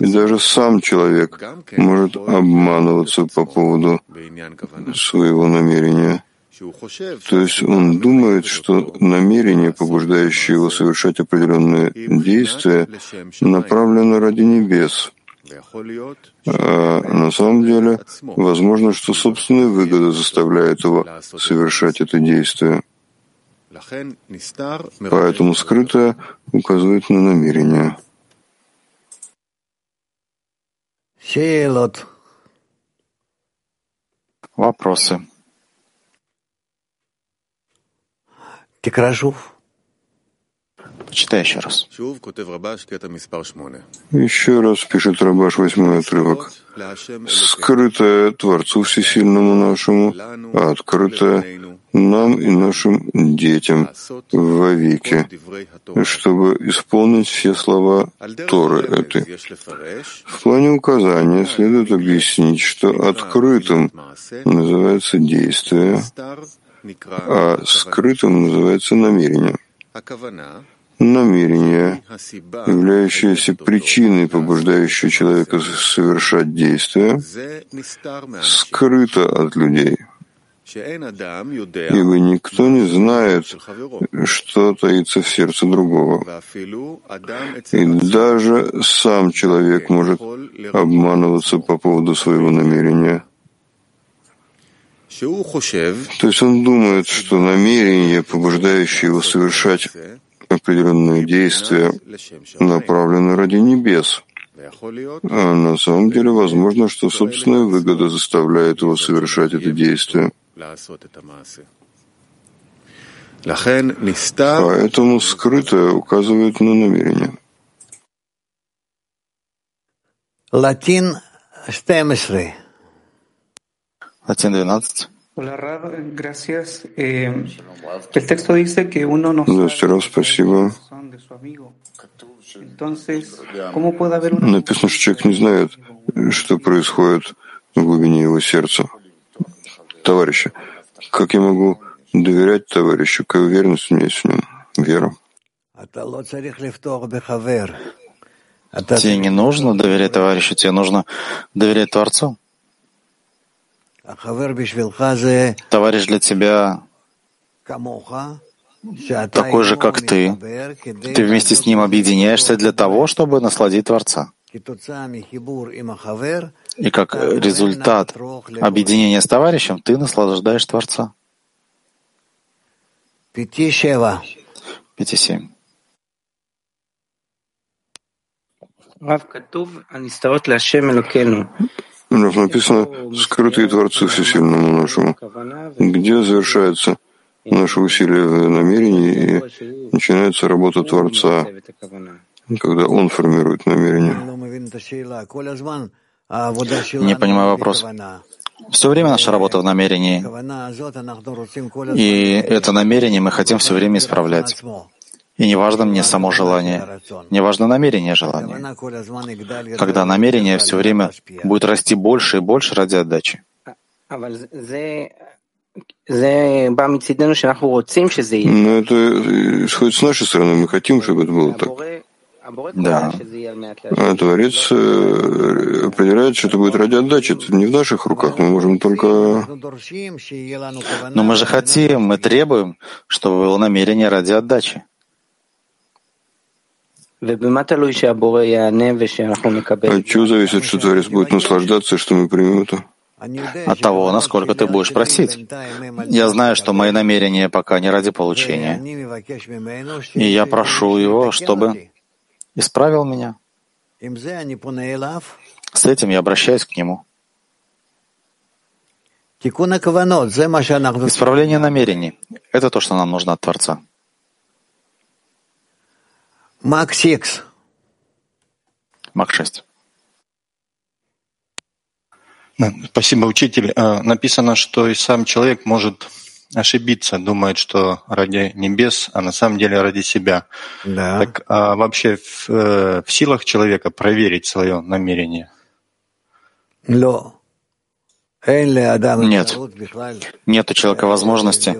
И даже сам человек может обманываться по поводу своего намерения. То есть он думает, что намерение, побуждающее его совершать определенные действия, направлено ради небес. А на самом деле, возможно, что собственная выгода заставляет его совершать это действие. Поэтому скрытое указывает на намерение. Вопросы. Текрашов. Читай еще раз. Еще раз пишет Рабаш восьмой отрывок. Скрытое Творцу Всесильному нашему, а открытое нам и нашим детям вовеки, чтобы исполнить все слова Торы этой. В плане указания следует объяснить, что открытым называется действие, а скрытым называется намерение. Намерение, являющееся причиной, побуждающей человека совершать действия, скрыто от людей — ибо никто не знает, что таится в сердце другого. И даже сам человек может обманываться по поводу своего намерения. То есть он думает, что намерение, побуждающее его совершать определенные действия, направлено ради небес. А на самом деле возможно, что собственная выгода заставляет его совершать это действие. Поэтому скрытое указывает на намерение. Латин 12. Латин 12. Здравствуйте, Рав, спасибо. Написано, что человек не знает, что происходит в глубине его сердца товарища. Как я могу доверять товарищу? Какая уверенность у меня есть в нем? Вера. Тебе не нужно доверять товарищу, тебе нужно доверять Творцу. Товарищ для тебя такой же, как ты. Ты вместе с ним объединяешься для того, чтобы насладить Творца. И как результат объединения с товарищем ты наслаждаешь Творца. Пяти семь. Рав написано «Скрытые Творцу Всесильному нашему», где завершается наше усилие в намерении и начинается работа Творца, когда Он формирует намерение. Не понимаю вопрос. Все время наша работа в намерении. И это намерение мы хотим все время исправлять. И не важно мне само желание, не важно намерение желания. Когда намерение все время будет расти больше и больше ради отдачи. Но это исходит с нашей стороны. Мы хотим, чтобы это было так. Да. А Творец э, определяет, что это будет ради отдачи. Это не в наших руках. Мы можем только... Но мы же хотим, мы требуем, чтобы было намерение ради отдачи. От чего зависит, что Творец будет наслаждаться, что мы примем это? От того, насколько ты будешь просить. Я знаю, что мои намерения пока не ради получения. И я прошу его, чтобы исправил меня. С этим я обращаюсь к нему. Исправление намерений — это то, что нам нужно от Творца. Мак 6. Мак 6. Спасибо, учитель. А, написано, что и сам человек может ошибиться, думает, что ради небес, а на самом деле ради себя. Да. Так а вообще в, э, в силах человека проверить свое намерение? Нет. Нет у человека возможности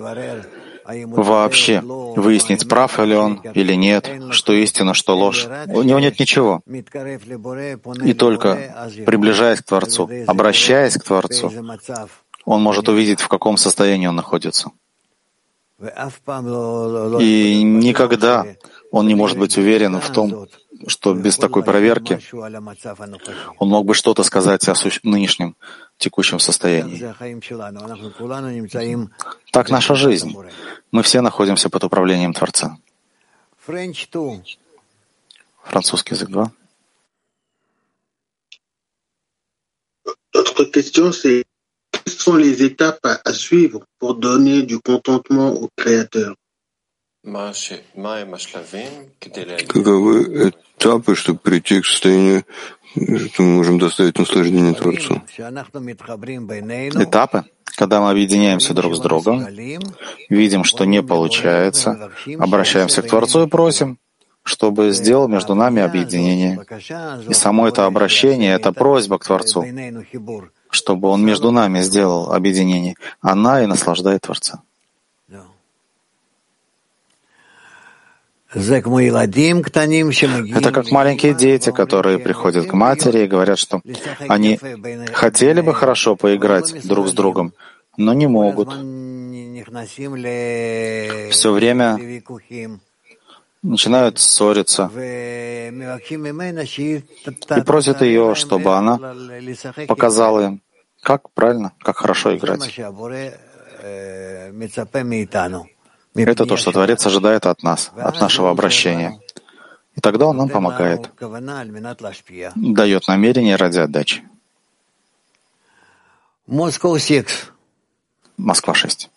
вообще выяснить, прав ли он или нет, что истина, что ложь. У него нет ничего. И только приближаясь к Творцу, обращаясь к Творцу, он может увидеть, в каком состоянии он находится. И никогда он не может быть уверен в том, что без такой проверки он мог бы что-то сказать о нынешнем текущем состоянии. Так наша жизнь. Мы все находимся под управлением Творца. Французский язык 2. question, c'est quelles sont les étapes à suivre pour donner du contentement au Créateur Каковы этапы, чтобы прийти к состоянию, что мы можем доставить наслаждение Творцу? Этапы, когда мы объединяемся друг с другом, видим, что не получается, обращаемся к Творцу и просим, чтобы сделал между нами объединение. И само это обращение — это просьба к Творцу, чтобы Он между нами сделал объединение. Она и наслаждает Творца. Это как маленькие дети, которые приходят к матери и говорят, что они хотели бы хорошо поиграть друг с другом, но не могут. Все время начинают ссориться. И просят ее, чтобы она показала им, как правильно, как хорошо играть. Это то, что Творец ожидает от нас, от нашего обращения. И тогда Он нам помогает, дает намерение ради отдачи. Москва 6.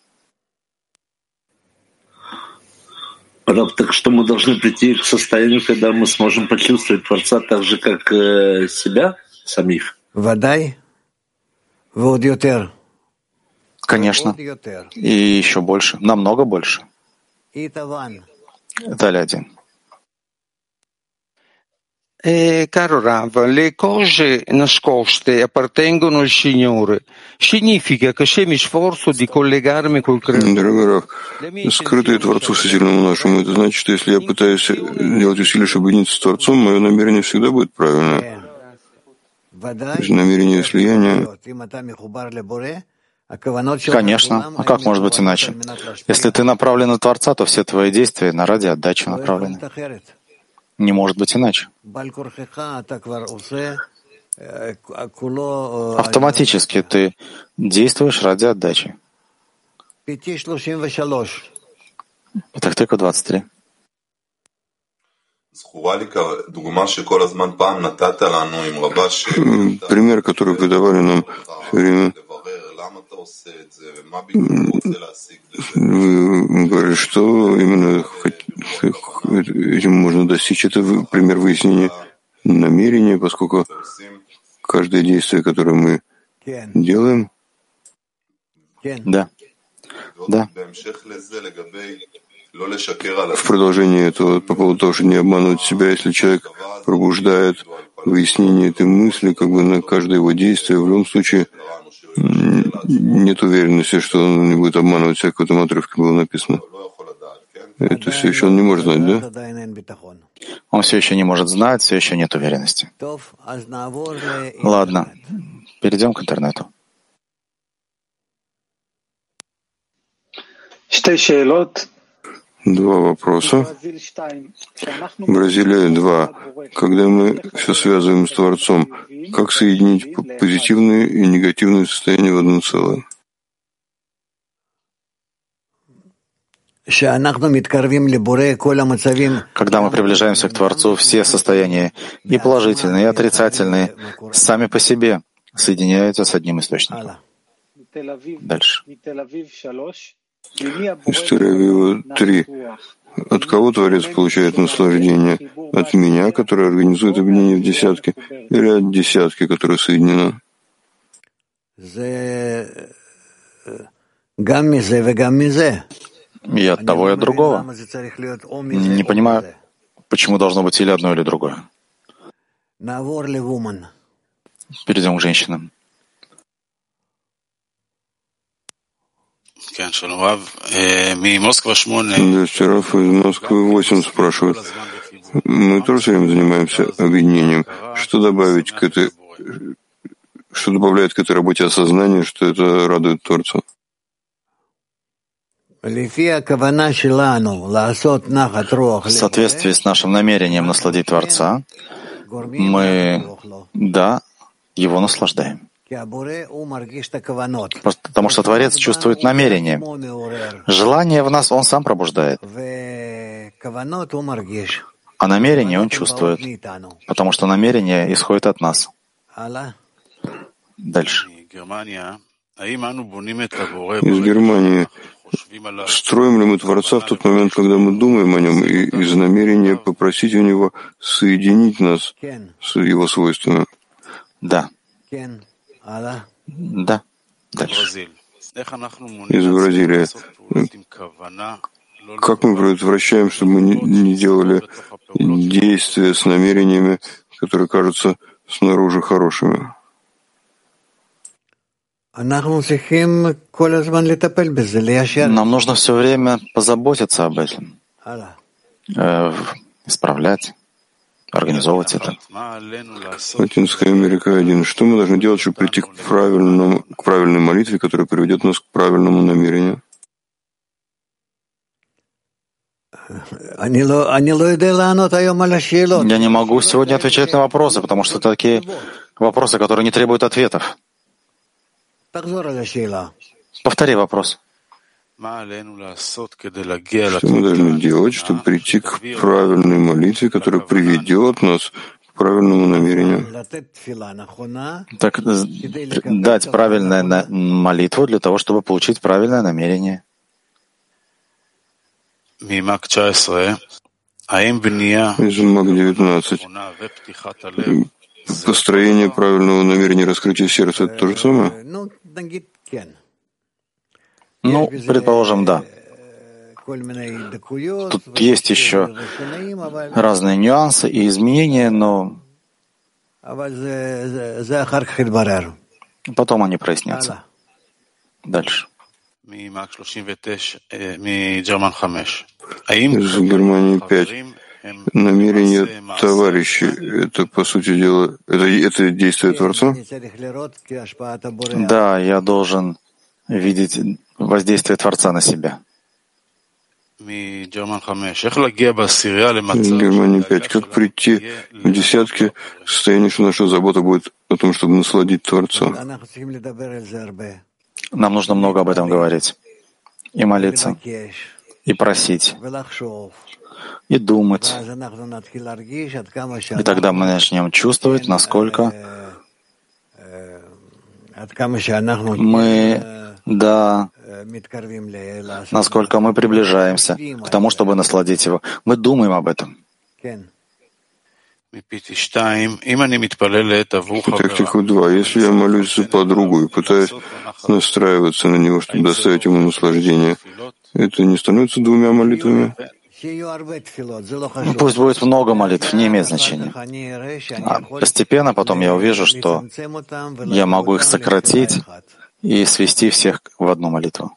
Раб, так что мы должны прийти к состоянию, когда мы сможем почувствовать Творца так же, как э, себя самих? Конечно. И еще больше, намного больше. Далее один. Eh, caro Rav, le cose nascoste appartengono al Signore. Significa che se mi sforzo di collegarmi col Creatore... Дорогой Рав, скрытые Творцу всесильному нашему, это значит, что если я пытаюсь делать усилия, чтобы объединиться с Творцом, мое намерение всегда будет правильное. Намерение слияния Конечно. А как может быть иначе? Если ты направлен на Творца, то все твои действия на ради отдачи направлены. Не может быть иначе. Автоматически ты действуешь ради отдачи. Итак, только 23. Пример, который вы давали нам все время, вы говорили, что именно этим можно достичь. Это пример выяснения намерения, поскольку каждое действие, которое мы делаем, да, да. В продолжение этого, по поводу того, что не обманывать себя, если человек пробуждает выяснение этой мысли, как бы на каждое его действие, в любом случае нет уверенности, что он не будет обманывать себя, в этом отрывке было написано. Это все еще он не может знать, да? Он все еще не может знать, все еще нет уверенности. Ладно, перейдем к интернету. Два вопроса. Бразилия два. Когда мы все связываем с Творцом, как соединить позитивные и негативные состояния в одно целое? Когда мы приближаемся к Творцу, все состояния, и положительные, и отрицательные, сами по себе соединяются с одним источником. Дальше. Тель-Авива 3. От кого Творец получает наслаждение? От меня, который организует объединение в десятке, или от десятки, которая соединена? И от того, и от другого. Не понимаю, почему должно быть или одно, или другое. Перейдем к женщинам. Дестеров из Москвы 8 спрашивает. Мы тоже время занимаемся объединением. Что добавить к этой, что добавляет к этой работе осознание, что это радует Творца? В соответствии с нашим намерением насладить Творца, мы, да, его наслаждаем. Потому что Творец чувствует намерение. Желание в нас Он сам пробуждает. А намерение Он чувствует, потому что намерение исходит от нас. Дальше. из Германии. Строим ли мы Творца в тот момент, когда мы думаем о нем, и из намерения попросить у него соединить нас с его свойствами? Да. Да. Дальше. Из Бразилии. Как мы предотвращаем, чтобы мы не делали действия с намерениями, которые кажутся снаружи хорошими? Нам нужно все время позаботиться об этом, э, исправлять, организовывать это. Латинская Америка один. Что мы должны делать, чтобы прийти к, правильному, к правильной молитве, которая приведет нас к правильному намерению? Я не могу сегодня отвечать на вопросы, потому что это такие вопросы, которые не требуют ответов. Повтори вопрос. Что мы должны делать, чтобы прийти к правильной молитве, которая приведет нас к правильному намерению? Так дать правильную молитву для того, чтобы получить правильное намерение. Из МАК 19. Построение правильного намерения раскрытия сердца — это то же самое? Ну, предположим, да. Тут есть еще разные нюансы и изменения, но потом они прояснятся. Дальше. Из Германии 5. Намерение товарищей — это, по сути дела, это, это действие Творца? Да, я должен видеть воздействие Творца на себя. Германия 5. Как прийти в десятки в состояние, что наша забота будет о том, чтобы насладить Творца? Нам нужно много об этом говорить. И молиться, и просить, и думать. И тогда мы начнем чувствовать, насколько мы, да, насколько мы приближаемся к тому, чтобы насладить его. Мы думаем об этом. Тактику 2. Если я молюсь за подругу и пытаюсь настраиваться на него, чтобы доставить ему наслаждение, это не становится двумя молитвами? Пусть будет много молитв, не имеет значения. А постепенно потом я увижу, что я могу их сократить и свести всех в одну молитву.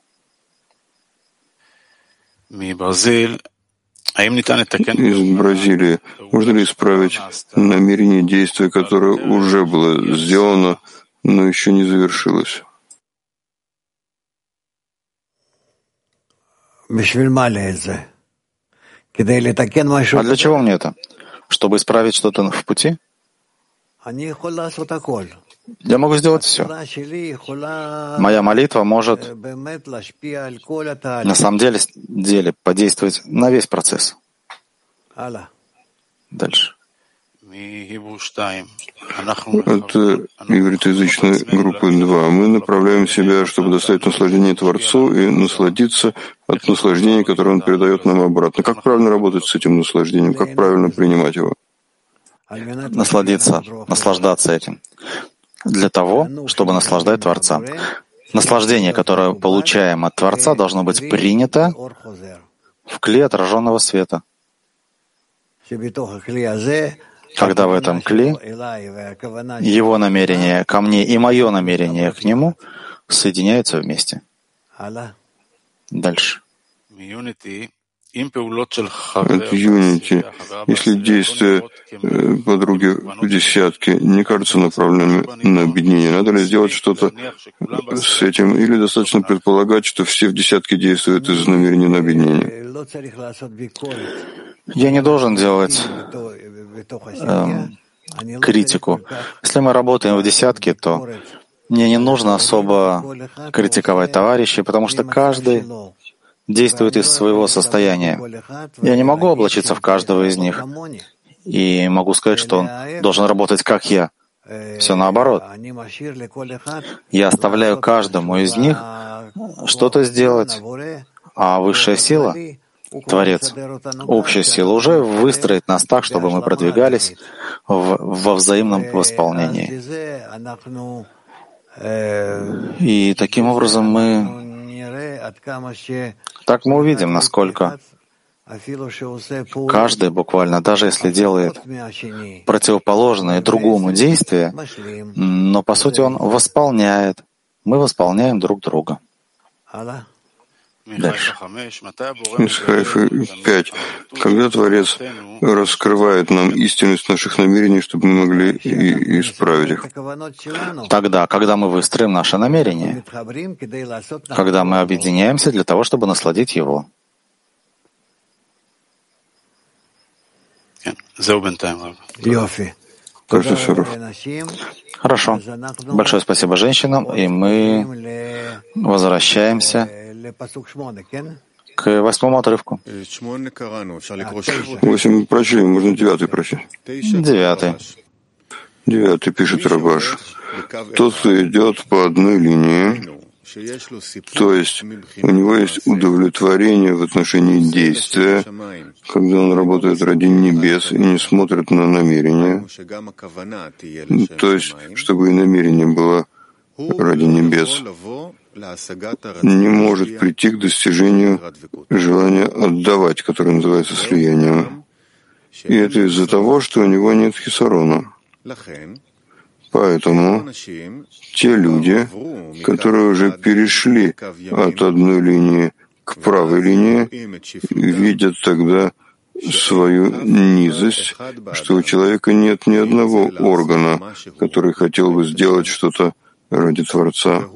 Из Бразилии можно ли исправить намерение действия, которое уже было сделано, но еще не завершилось? А для чего мне это? Чтобы исправить что-то в пути? Я могу сделать все. Моя молитва может на самом деле, деле подействовать на весь процесс. Дальше. От ивритоязычной группы 2. Мы направляем себя, чтобы доставить наслаждение Творцу и насладиться от наслаждения, которое Он передает нам обратно. Как правильно работать с этим наслаждением? Как правильно принимать его? Насладиться, наслаждаться этим. Для того, чтобы наслаждать Творца. Наслаждение, которое получаем от Творца, должно быть принято в кле отраженного света когда в этом кли его намерение ко мне и мое намерение к нему соединяются вместе. Дальше. От Юнити, если действия подруги в десятке не кажутся направленными на объединение, надо ли сделать что-то с этим, или достаточно предполагать, что все в десятке действуют из намерения на объединение? Я не должен делать э, критику. Если мы работаем в десятке, то мне не нужно особо критиковать товарищей, потому что каждый действует из своего состояния. Я не могу облачиться в каждого из них и могу сказать, что он должен работать как я. Все наоборот. Я оставляю каждому из них что-то сделать, а высшая сила, Творец, общая сила уже выстроит нас так, чтобы мы продвигались в, во взаимном восполнении. И таким образом мы так мы увидим, насколько каждый буквально, даже если делает противоположное другому действие, но по сути он восполняет. Мы восполняем друг друга. Дальше. Из Хайфа 5. Когда Творец раскрывает нам истинность наших намерений, чтобы мы могли и исправить их? Тогда, когда мы выстроим наше намерение, когда мы объединяемся для того, чтобы насладить его. Хорошо. Большое спасибо женщинам, и мы возвращаемся к восьмому отрывку. Восемь прочли, можно девятый прочесть. Девятый. Девятый пишет Рабаш. Тот, кто идет по одной линии, то есть у него есть удовлетворение в отношении действия, когда он работает ради небес и не смотрит на намерение, то есть чтобы и намерение было ради небес, не может прийти к достижению желания отдавать, которое называется слиянием. И это из-за того, что у него нет хисарона. Поэтому те люди, которые уже перешли от одной линии к правой линии, видят тогда свою низость, что у человека нет ни одного органа, который хотел бы сделать что-то ради Творца.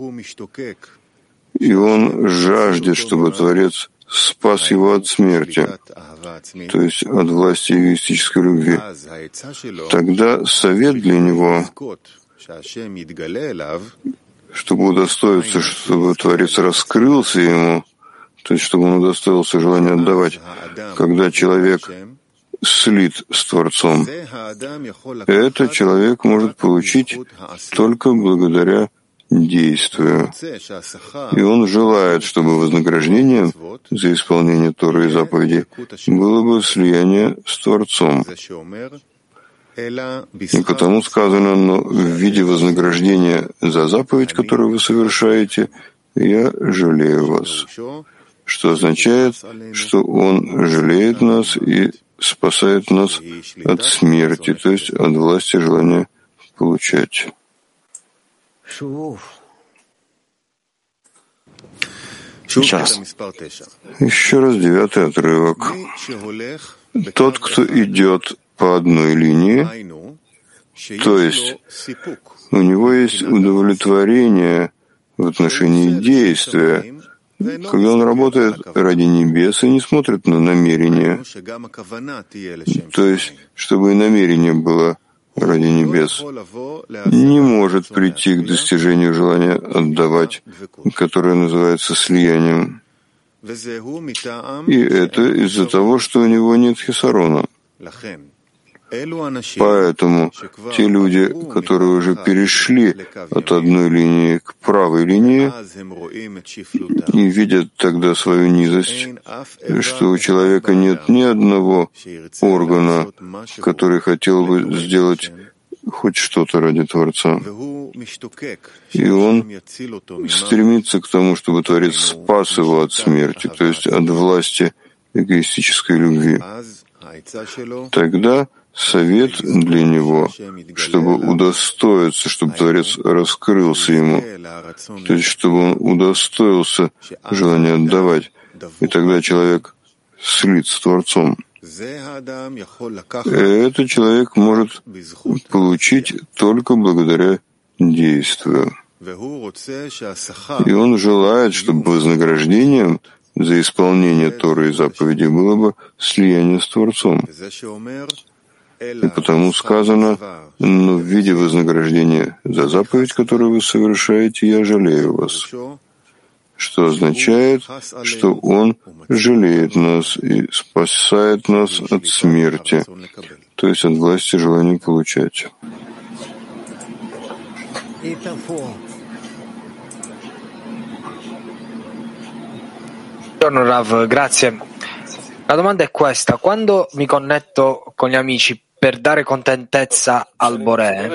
И он жаждет, чтобы Творец спас его от смерти, то есть от власти эгоистической любви. Тогда совет для него, чтобы удостоиться, чтобы Творец раскрылся ему, то есть чтобы он удостоился желания отдавать, когда человек слит с Творцом. Это человек может получить только благодаря действию. И он желает, чтобы вознаграждением за исполнение Торы и заповедей было бы слияние с Творцом. И потому сказано, но в виде вознаграждения за заповедь, которую вы совершаете, я жалею вас. Что означает, что Он жалеет нас и спасает нас от смерти, то есть от власти желания получать. Еще раз. Еще раз девятый отрывок. Тот, кто идет по одной линии, то есть у него есть удовлетворение в отношении действия, когда он работает ради небес и не смотрит на намерение, то есть чтобы и намерение было ради небес, не может прийти к достижению желания отдавать, которое называется слиянием. И это из-за того, что у него нет хисарона. Поэтому те люди, которые уже перешли от одной линии к правой линии и видят тогда свою низость, что у человека нет ни одного органа, который хотел бы сделать хоть что-то ради Творца. И он стремится к тому, чтобы Творец спас его от смерти, то есть от власти эгоистической любви. Тогда совет для него, чтобы удостоиться, чтобы Творец раскрылся ему, то есть чтобы он удостоился желания отдавать, и тогда человек слит с Творцом. Это человек может получить только благодаря действию. И он желает, чтобы вознаграждением за исполнение Торы и заповедей было бы слияние с Творцом. И потому сказано, но в виде вознаграждения за заповедь, которую вы совершаете, я жалею вас. Что означает, что Он жалеет нас и спасает нас от смерти, то есть от власти желания получать. Buongiorno Rav, grazie. La domanda è questa. Quando mi connetto con gli amici per dare contentezza al Bore,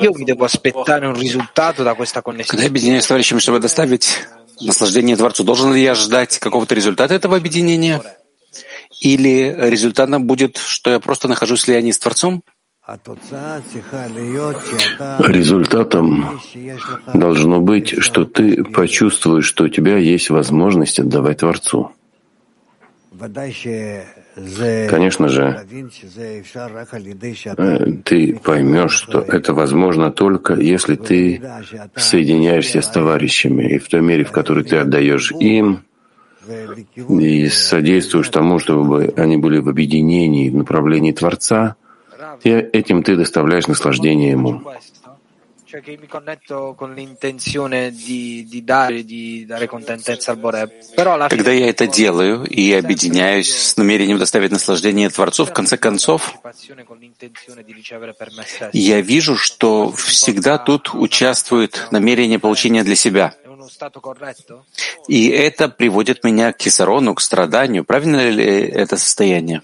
io mi devo aspettare un risultato da questa Когда я connessione. объединяюсь с товарищами, чтобы доставить наслаждение Творцу, должен ли я ждать какого-то результата этого объединения? Или результатом будет, что я просто нахожусь в слиянии с Творцом? Результатом должно быть, что ты почувствуешь, что у тебя есть возможность отдавать Творцу. Конечно же, э, ты поймешь, что это возможно только если ты соединяешься с товарищами и в той мере, в которой ты отдаешь им и содействуешь тому, чтобы они были в объединении в направлении Творца, и этим ты доставляешь наслаждение ему. Cioè che mi connetto con l'intenzione di, di dare, di dare contentezza al alla Когда я это делаю и объединяюсь с намерением доставить наслаждение Творцу, в конце концов, я вижу, что всегда тут участвует намерение получения для себя. И это приводит меня к кисарону, к страданию. Правильно ли это состояние?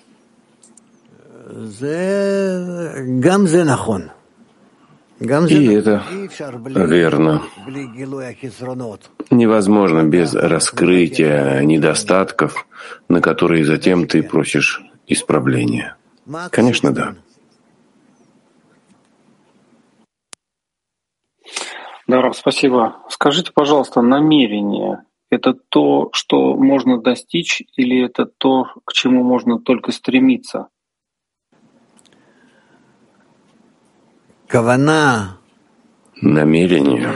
И это верно. Невозможно без раскрытия недостатков, на которые затем ты просишь исправления. Конечно, да. Даров, спасибо. Скажите, пожалуйста, намерение – это то, что можно достичь, или это то, к чему можно только стремиться? Кавана Намерение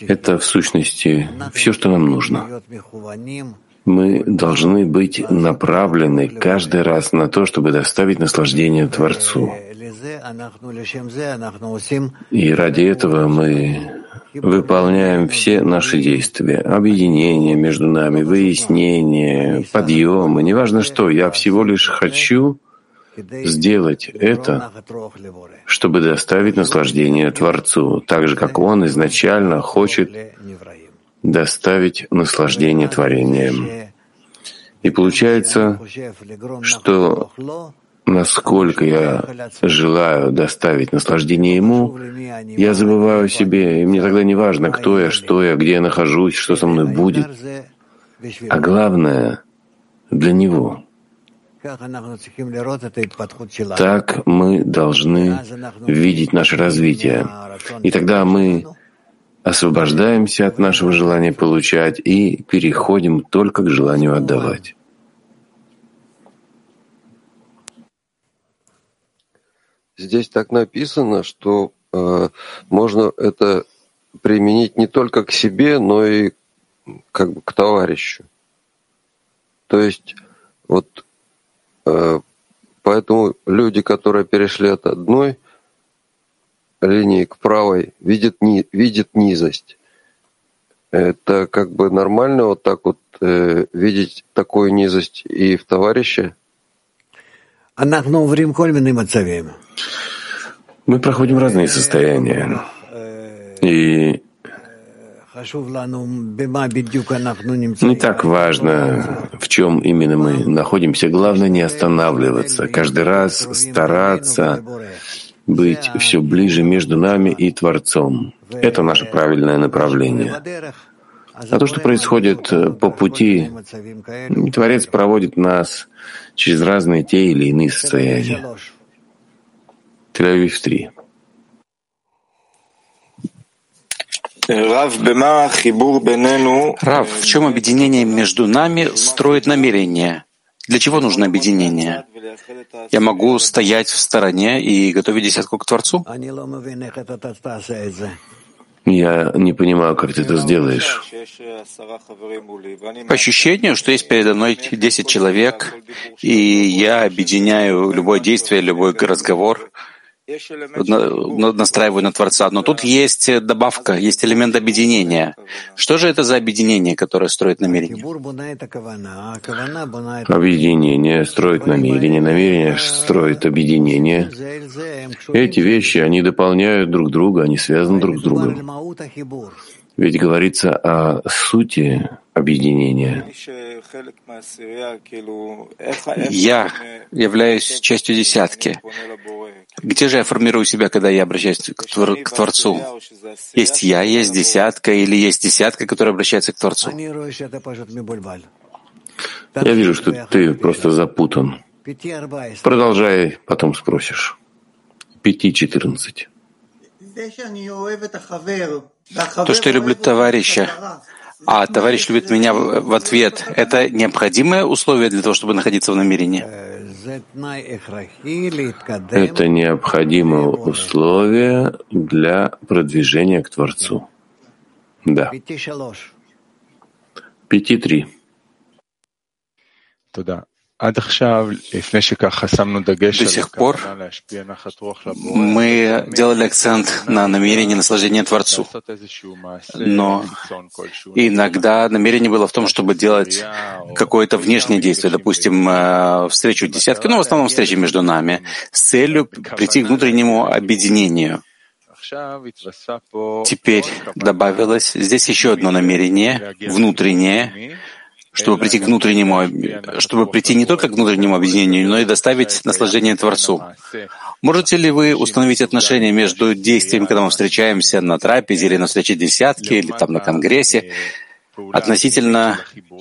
— это, в сущности, все, что нам нужно. Мы должны быть направлены каждый раз на то, чтобы доставить наслаждение Творцу. И ради этого мы выполняем все наши действия, объединение между нами, выяснение, подъемы, неважно что, я всего лишь хочу сделать это, чтобы доставить наслаждение Творцу, так же, как Он изначально хочет доставить наслаждение творением. И получается, что насколько я желаю доставить наслаждение Ему, я забываю о себе, и мне тогда не важно, кто я, что я, где я нахожусь, что со мной будет. А главное — для Него. Так мы должны видеть наше развитие. И тогда мы освобождаемся от нашего желания получать и переходим только к желанию отдавать. Здесь так написано, что э, можно это применить не только к себе, но и как бы к товарищу. То есть вот Поэтому люди, которые перешли от одной линии к правой, видят, видят низость. Это как бы нормально вот так вот э, видеть такую низость и в товарище? Мы проходим разные состояния. И не так важно, в чем именно мы находимся. Главное не останавливаться. Каждый раз стараться быть все ближе между нами и Творцом. Это наше правильное направление. А то, что происходит э, по пути, Творец проводит нас через разные те или иные состояния. Тель-Авив 3. Рав, в чем объединение между нами строит намерение? Для чего нужно объединение? Я могу стоять в стороне и готовить десятку к Творцу? Я не понимаю, как ты это сделаешь. Ощущение, что есть передо мной 10 человек, и я объединяю любое действие, любой разговор — настраиваю на Творца. Но тут есть добавка, есть элемент объединения. Что же это за объединение, которое строит намерение? Объединение строит намерение, намерение строит объединение. Эти вещи, они дополняют друг друга, они связаны друг с другом. Ведь говорится о сути объединения. Я являюсь частью десятки. Где же я формирую себя, когда я обращаюсь к, твор к Творцу? Есть я, есть десятка, или есть десятка, которая обращается к Творцу? Я вижу, что ты просто запутан. Продолжай, потом спросишь. Пяти четырнадцать. То, что я люблю товарища, а товарищ любит меня в ответ, это необходимое условие для того, чтобы находиться в намерении? Это необходимое условие для продвижения к Творцу. Да. Пяти три. Туда. До сих пор мы делали акцент на намерении наслаждения Творцу. Но иногда намерение было в том, чтобы делать какое-то внешнее действие, допустим, э, встречу десятки, ну, в основном встречи между нами, с целью прийти к внутреннему объединению. Теперь добавилось здесь еще одно намерение, внутреннее, чтобы прийти к внутреннему, чтобы прийти не только к внутреннему объединению, но и доставить наслаждение Творцу. Можете ли вы установить отношения между действием, когда мы встречаемся на трапезе или на встрече десятки, или там на конгрессе, относительно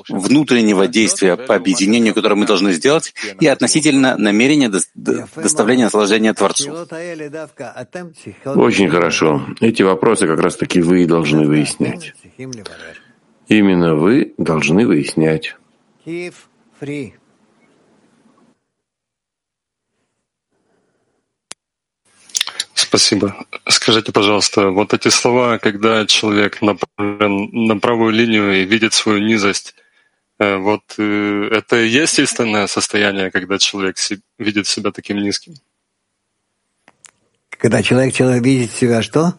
внутреннего действия по объединению, которое мы должны сделать, и относительно намерения доставления наслаждения Творцу. Очень хорошо. Эти вопросы как раз-таки вы должны выяснять. Именно вы должны выяснять. Спасибо. Скажите, пожалуйста, вот эти слова, когда человек направлен на правую линию и видит свою низость, э, вот э, это и есть истинное состояние, когда человек видит себя таким низким? Когда человек, человек видит себя что?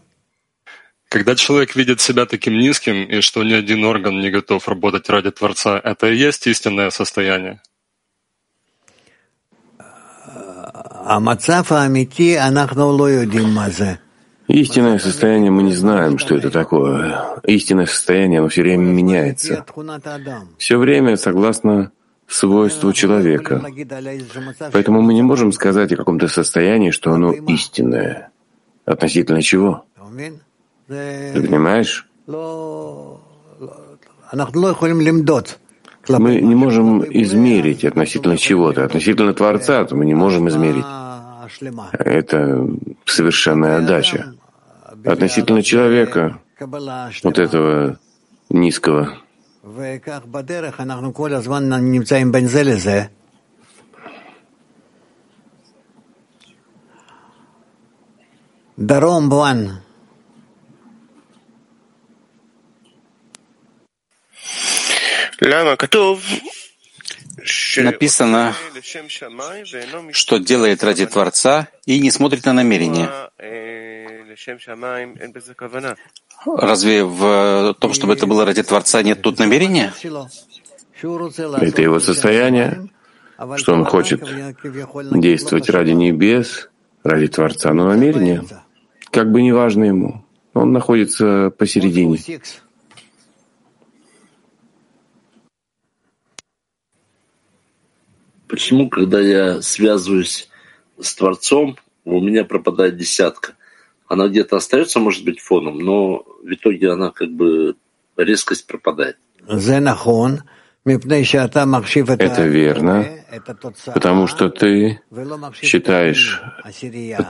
Когда человек видит себя таким низким, и что ни один орган не готов работать ради Творца, это и есть истинное состояние. Истинное состояние мы не знаем, что это такое. Истинное состояние, оно все время меняется. Все время согласно свойству человека. Поэтому мы не можем сказать о каком-то состоянии, что оно истинное. Относительно чего? Ты понимаешь? Мы не можем измерить относительно чего-то. Относительно Творца то мы не можем измерить. Это совершенная отдача. Относительно человека, вот этого низкого, Даром Буан. Написано, что делает ради Творца и не смотрит на намерение. Разве в том, чтобы это было ради Творца, нет тут намерения? Это его состояние, что он хочет действовать ради небес, ради Творца, но намерение, как бы не важно ему, он находится посередине. Почему, когда я связываюсь с Творцом, у меня пропадает десятка? Она где-то остается, может быть, фоном, но в итоге она как бы резкость пропадает. Это верно, потому что ты считаешь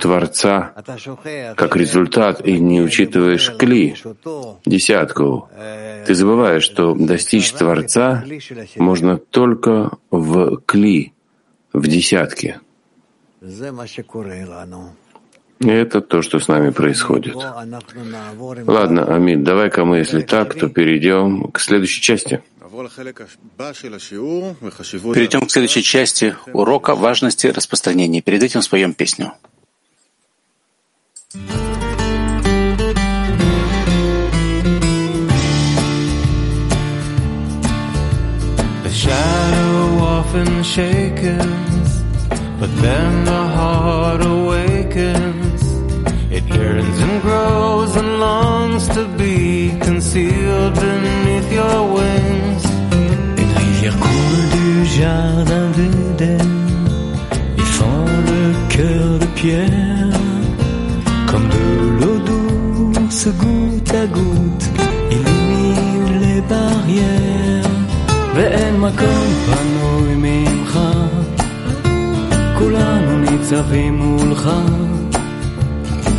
Творца как результат и не учитываешь кли, десятку. Ты забываешь, что достичь Творца можно только в кли, в десятке. И это то, что с нами происходит. Ладно, Амид, давай-ка мы, если так, то перейдем к следующей части. Перейдем к следующей части урока важности распространения. Перед этим споем песню. The shadow often shakens, but then the heart awakens. It yearns and grows and longs to be concealed beneath your wings. Une rivière coule du jardin d'Éden et fend le cœur de pierre. Comme de l'eau douce goutte à goutte, illumine les barrières. ואין מקום פנוי ניצבים מולך.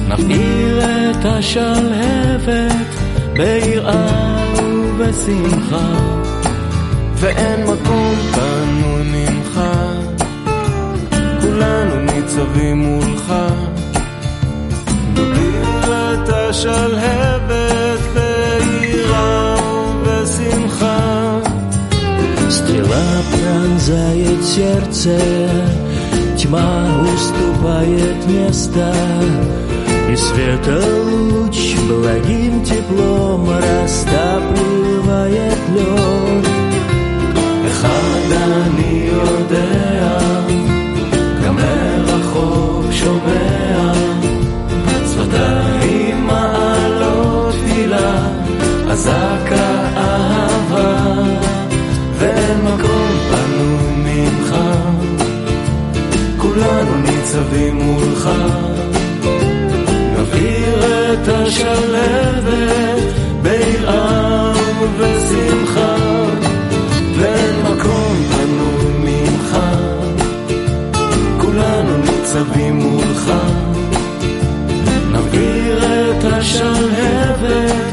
נבעיר את השלהבת ביראה ובשמחה, ואין מקום פנוי ממך, כולנו ניצבים מולך. נבעיר את השלהבת ביראה ובשמחה. Стрела пронзает сердце, тьма уступает место, и света луч благим теплом растапливает лед. אחד אני יודע, גם מרחוק שומע, שפתיים מעלות תפילה, אזעקה אהבה, ואין מקום ניצבים מולך, נבעיר את השלהבת ביראה ובשמחה. ואין מקום פנוי ממך, כולנו ניצבים מולך, נבעיר את השלהבת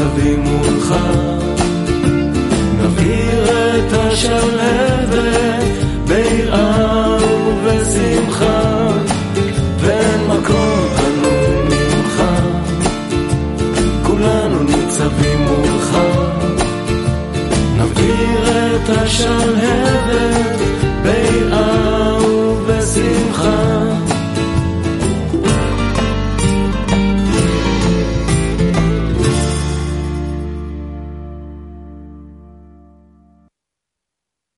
ניצבים מולך, נבעיר את השלהבת ביראה ובשמחה. ואין מקום פנוי ממך, כולנו ניצבים מולך, נבעיר את השלהבת ביראה ובשמחה.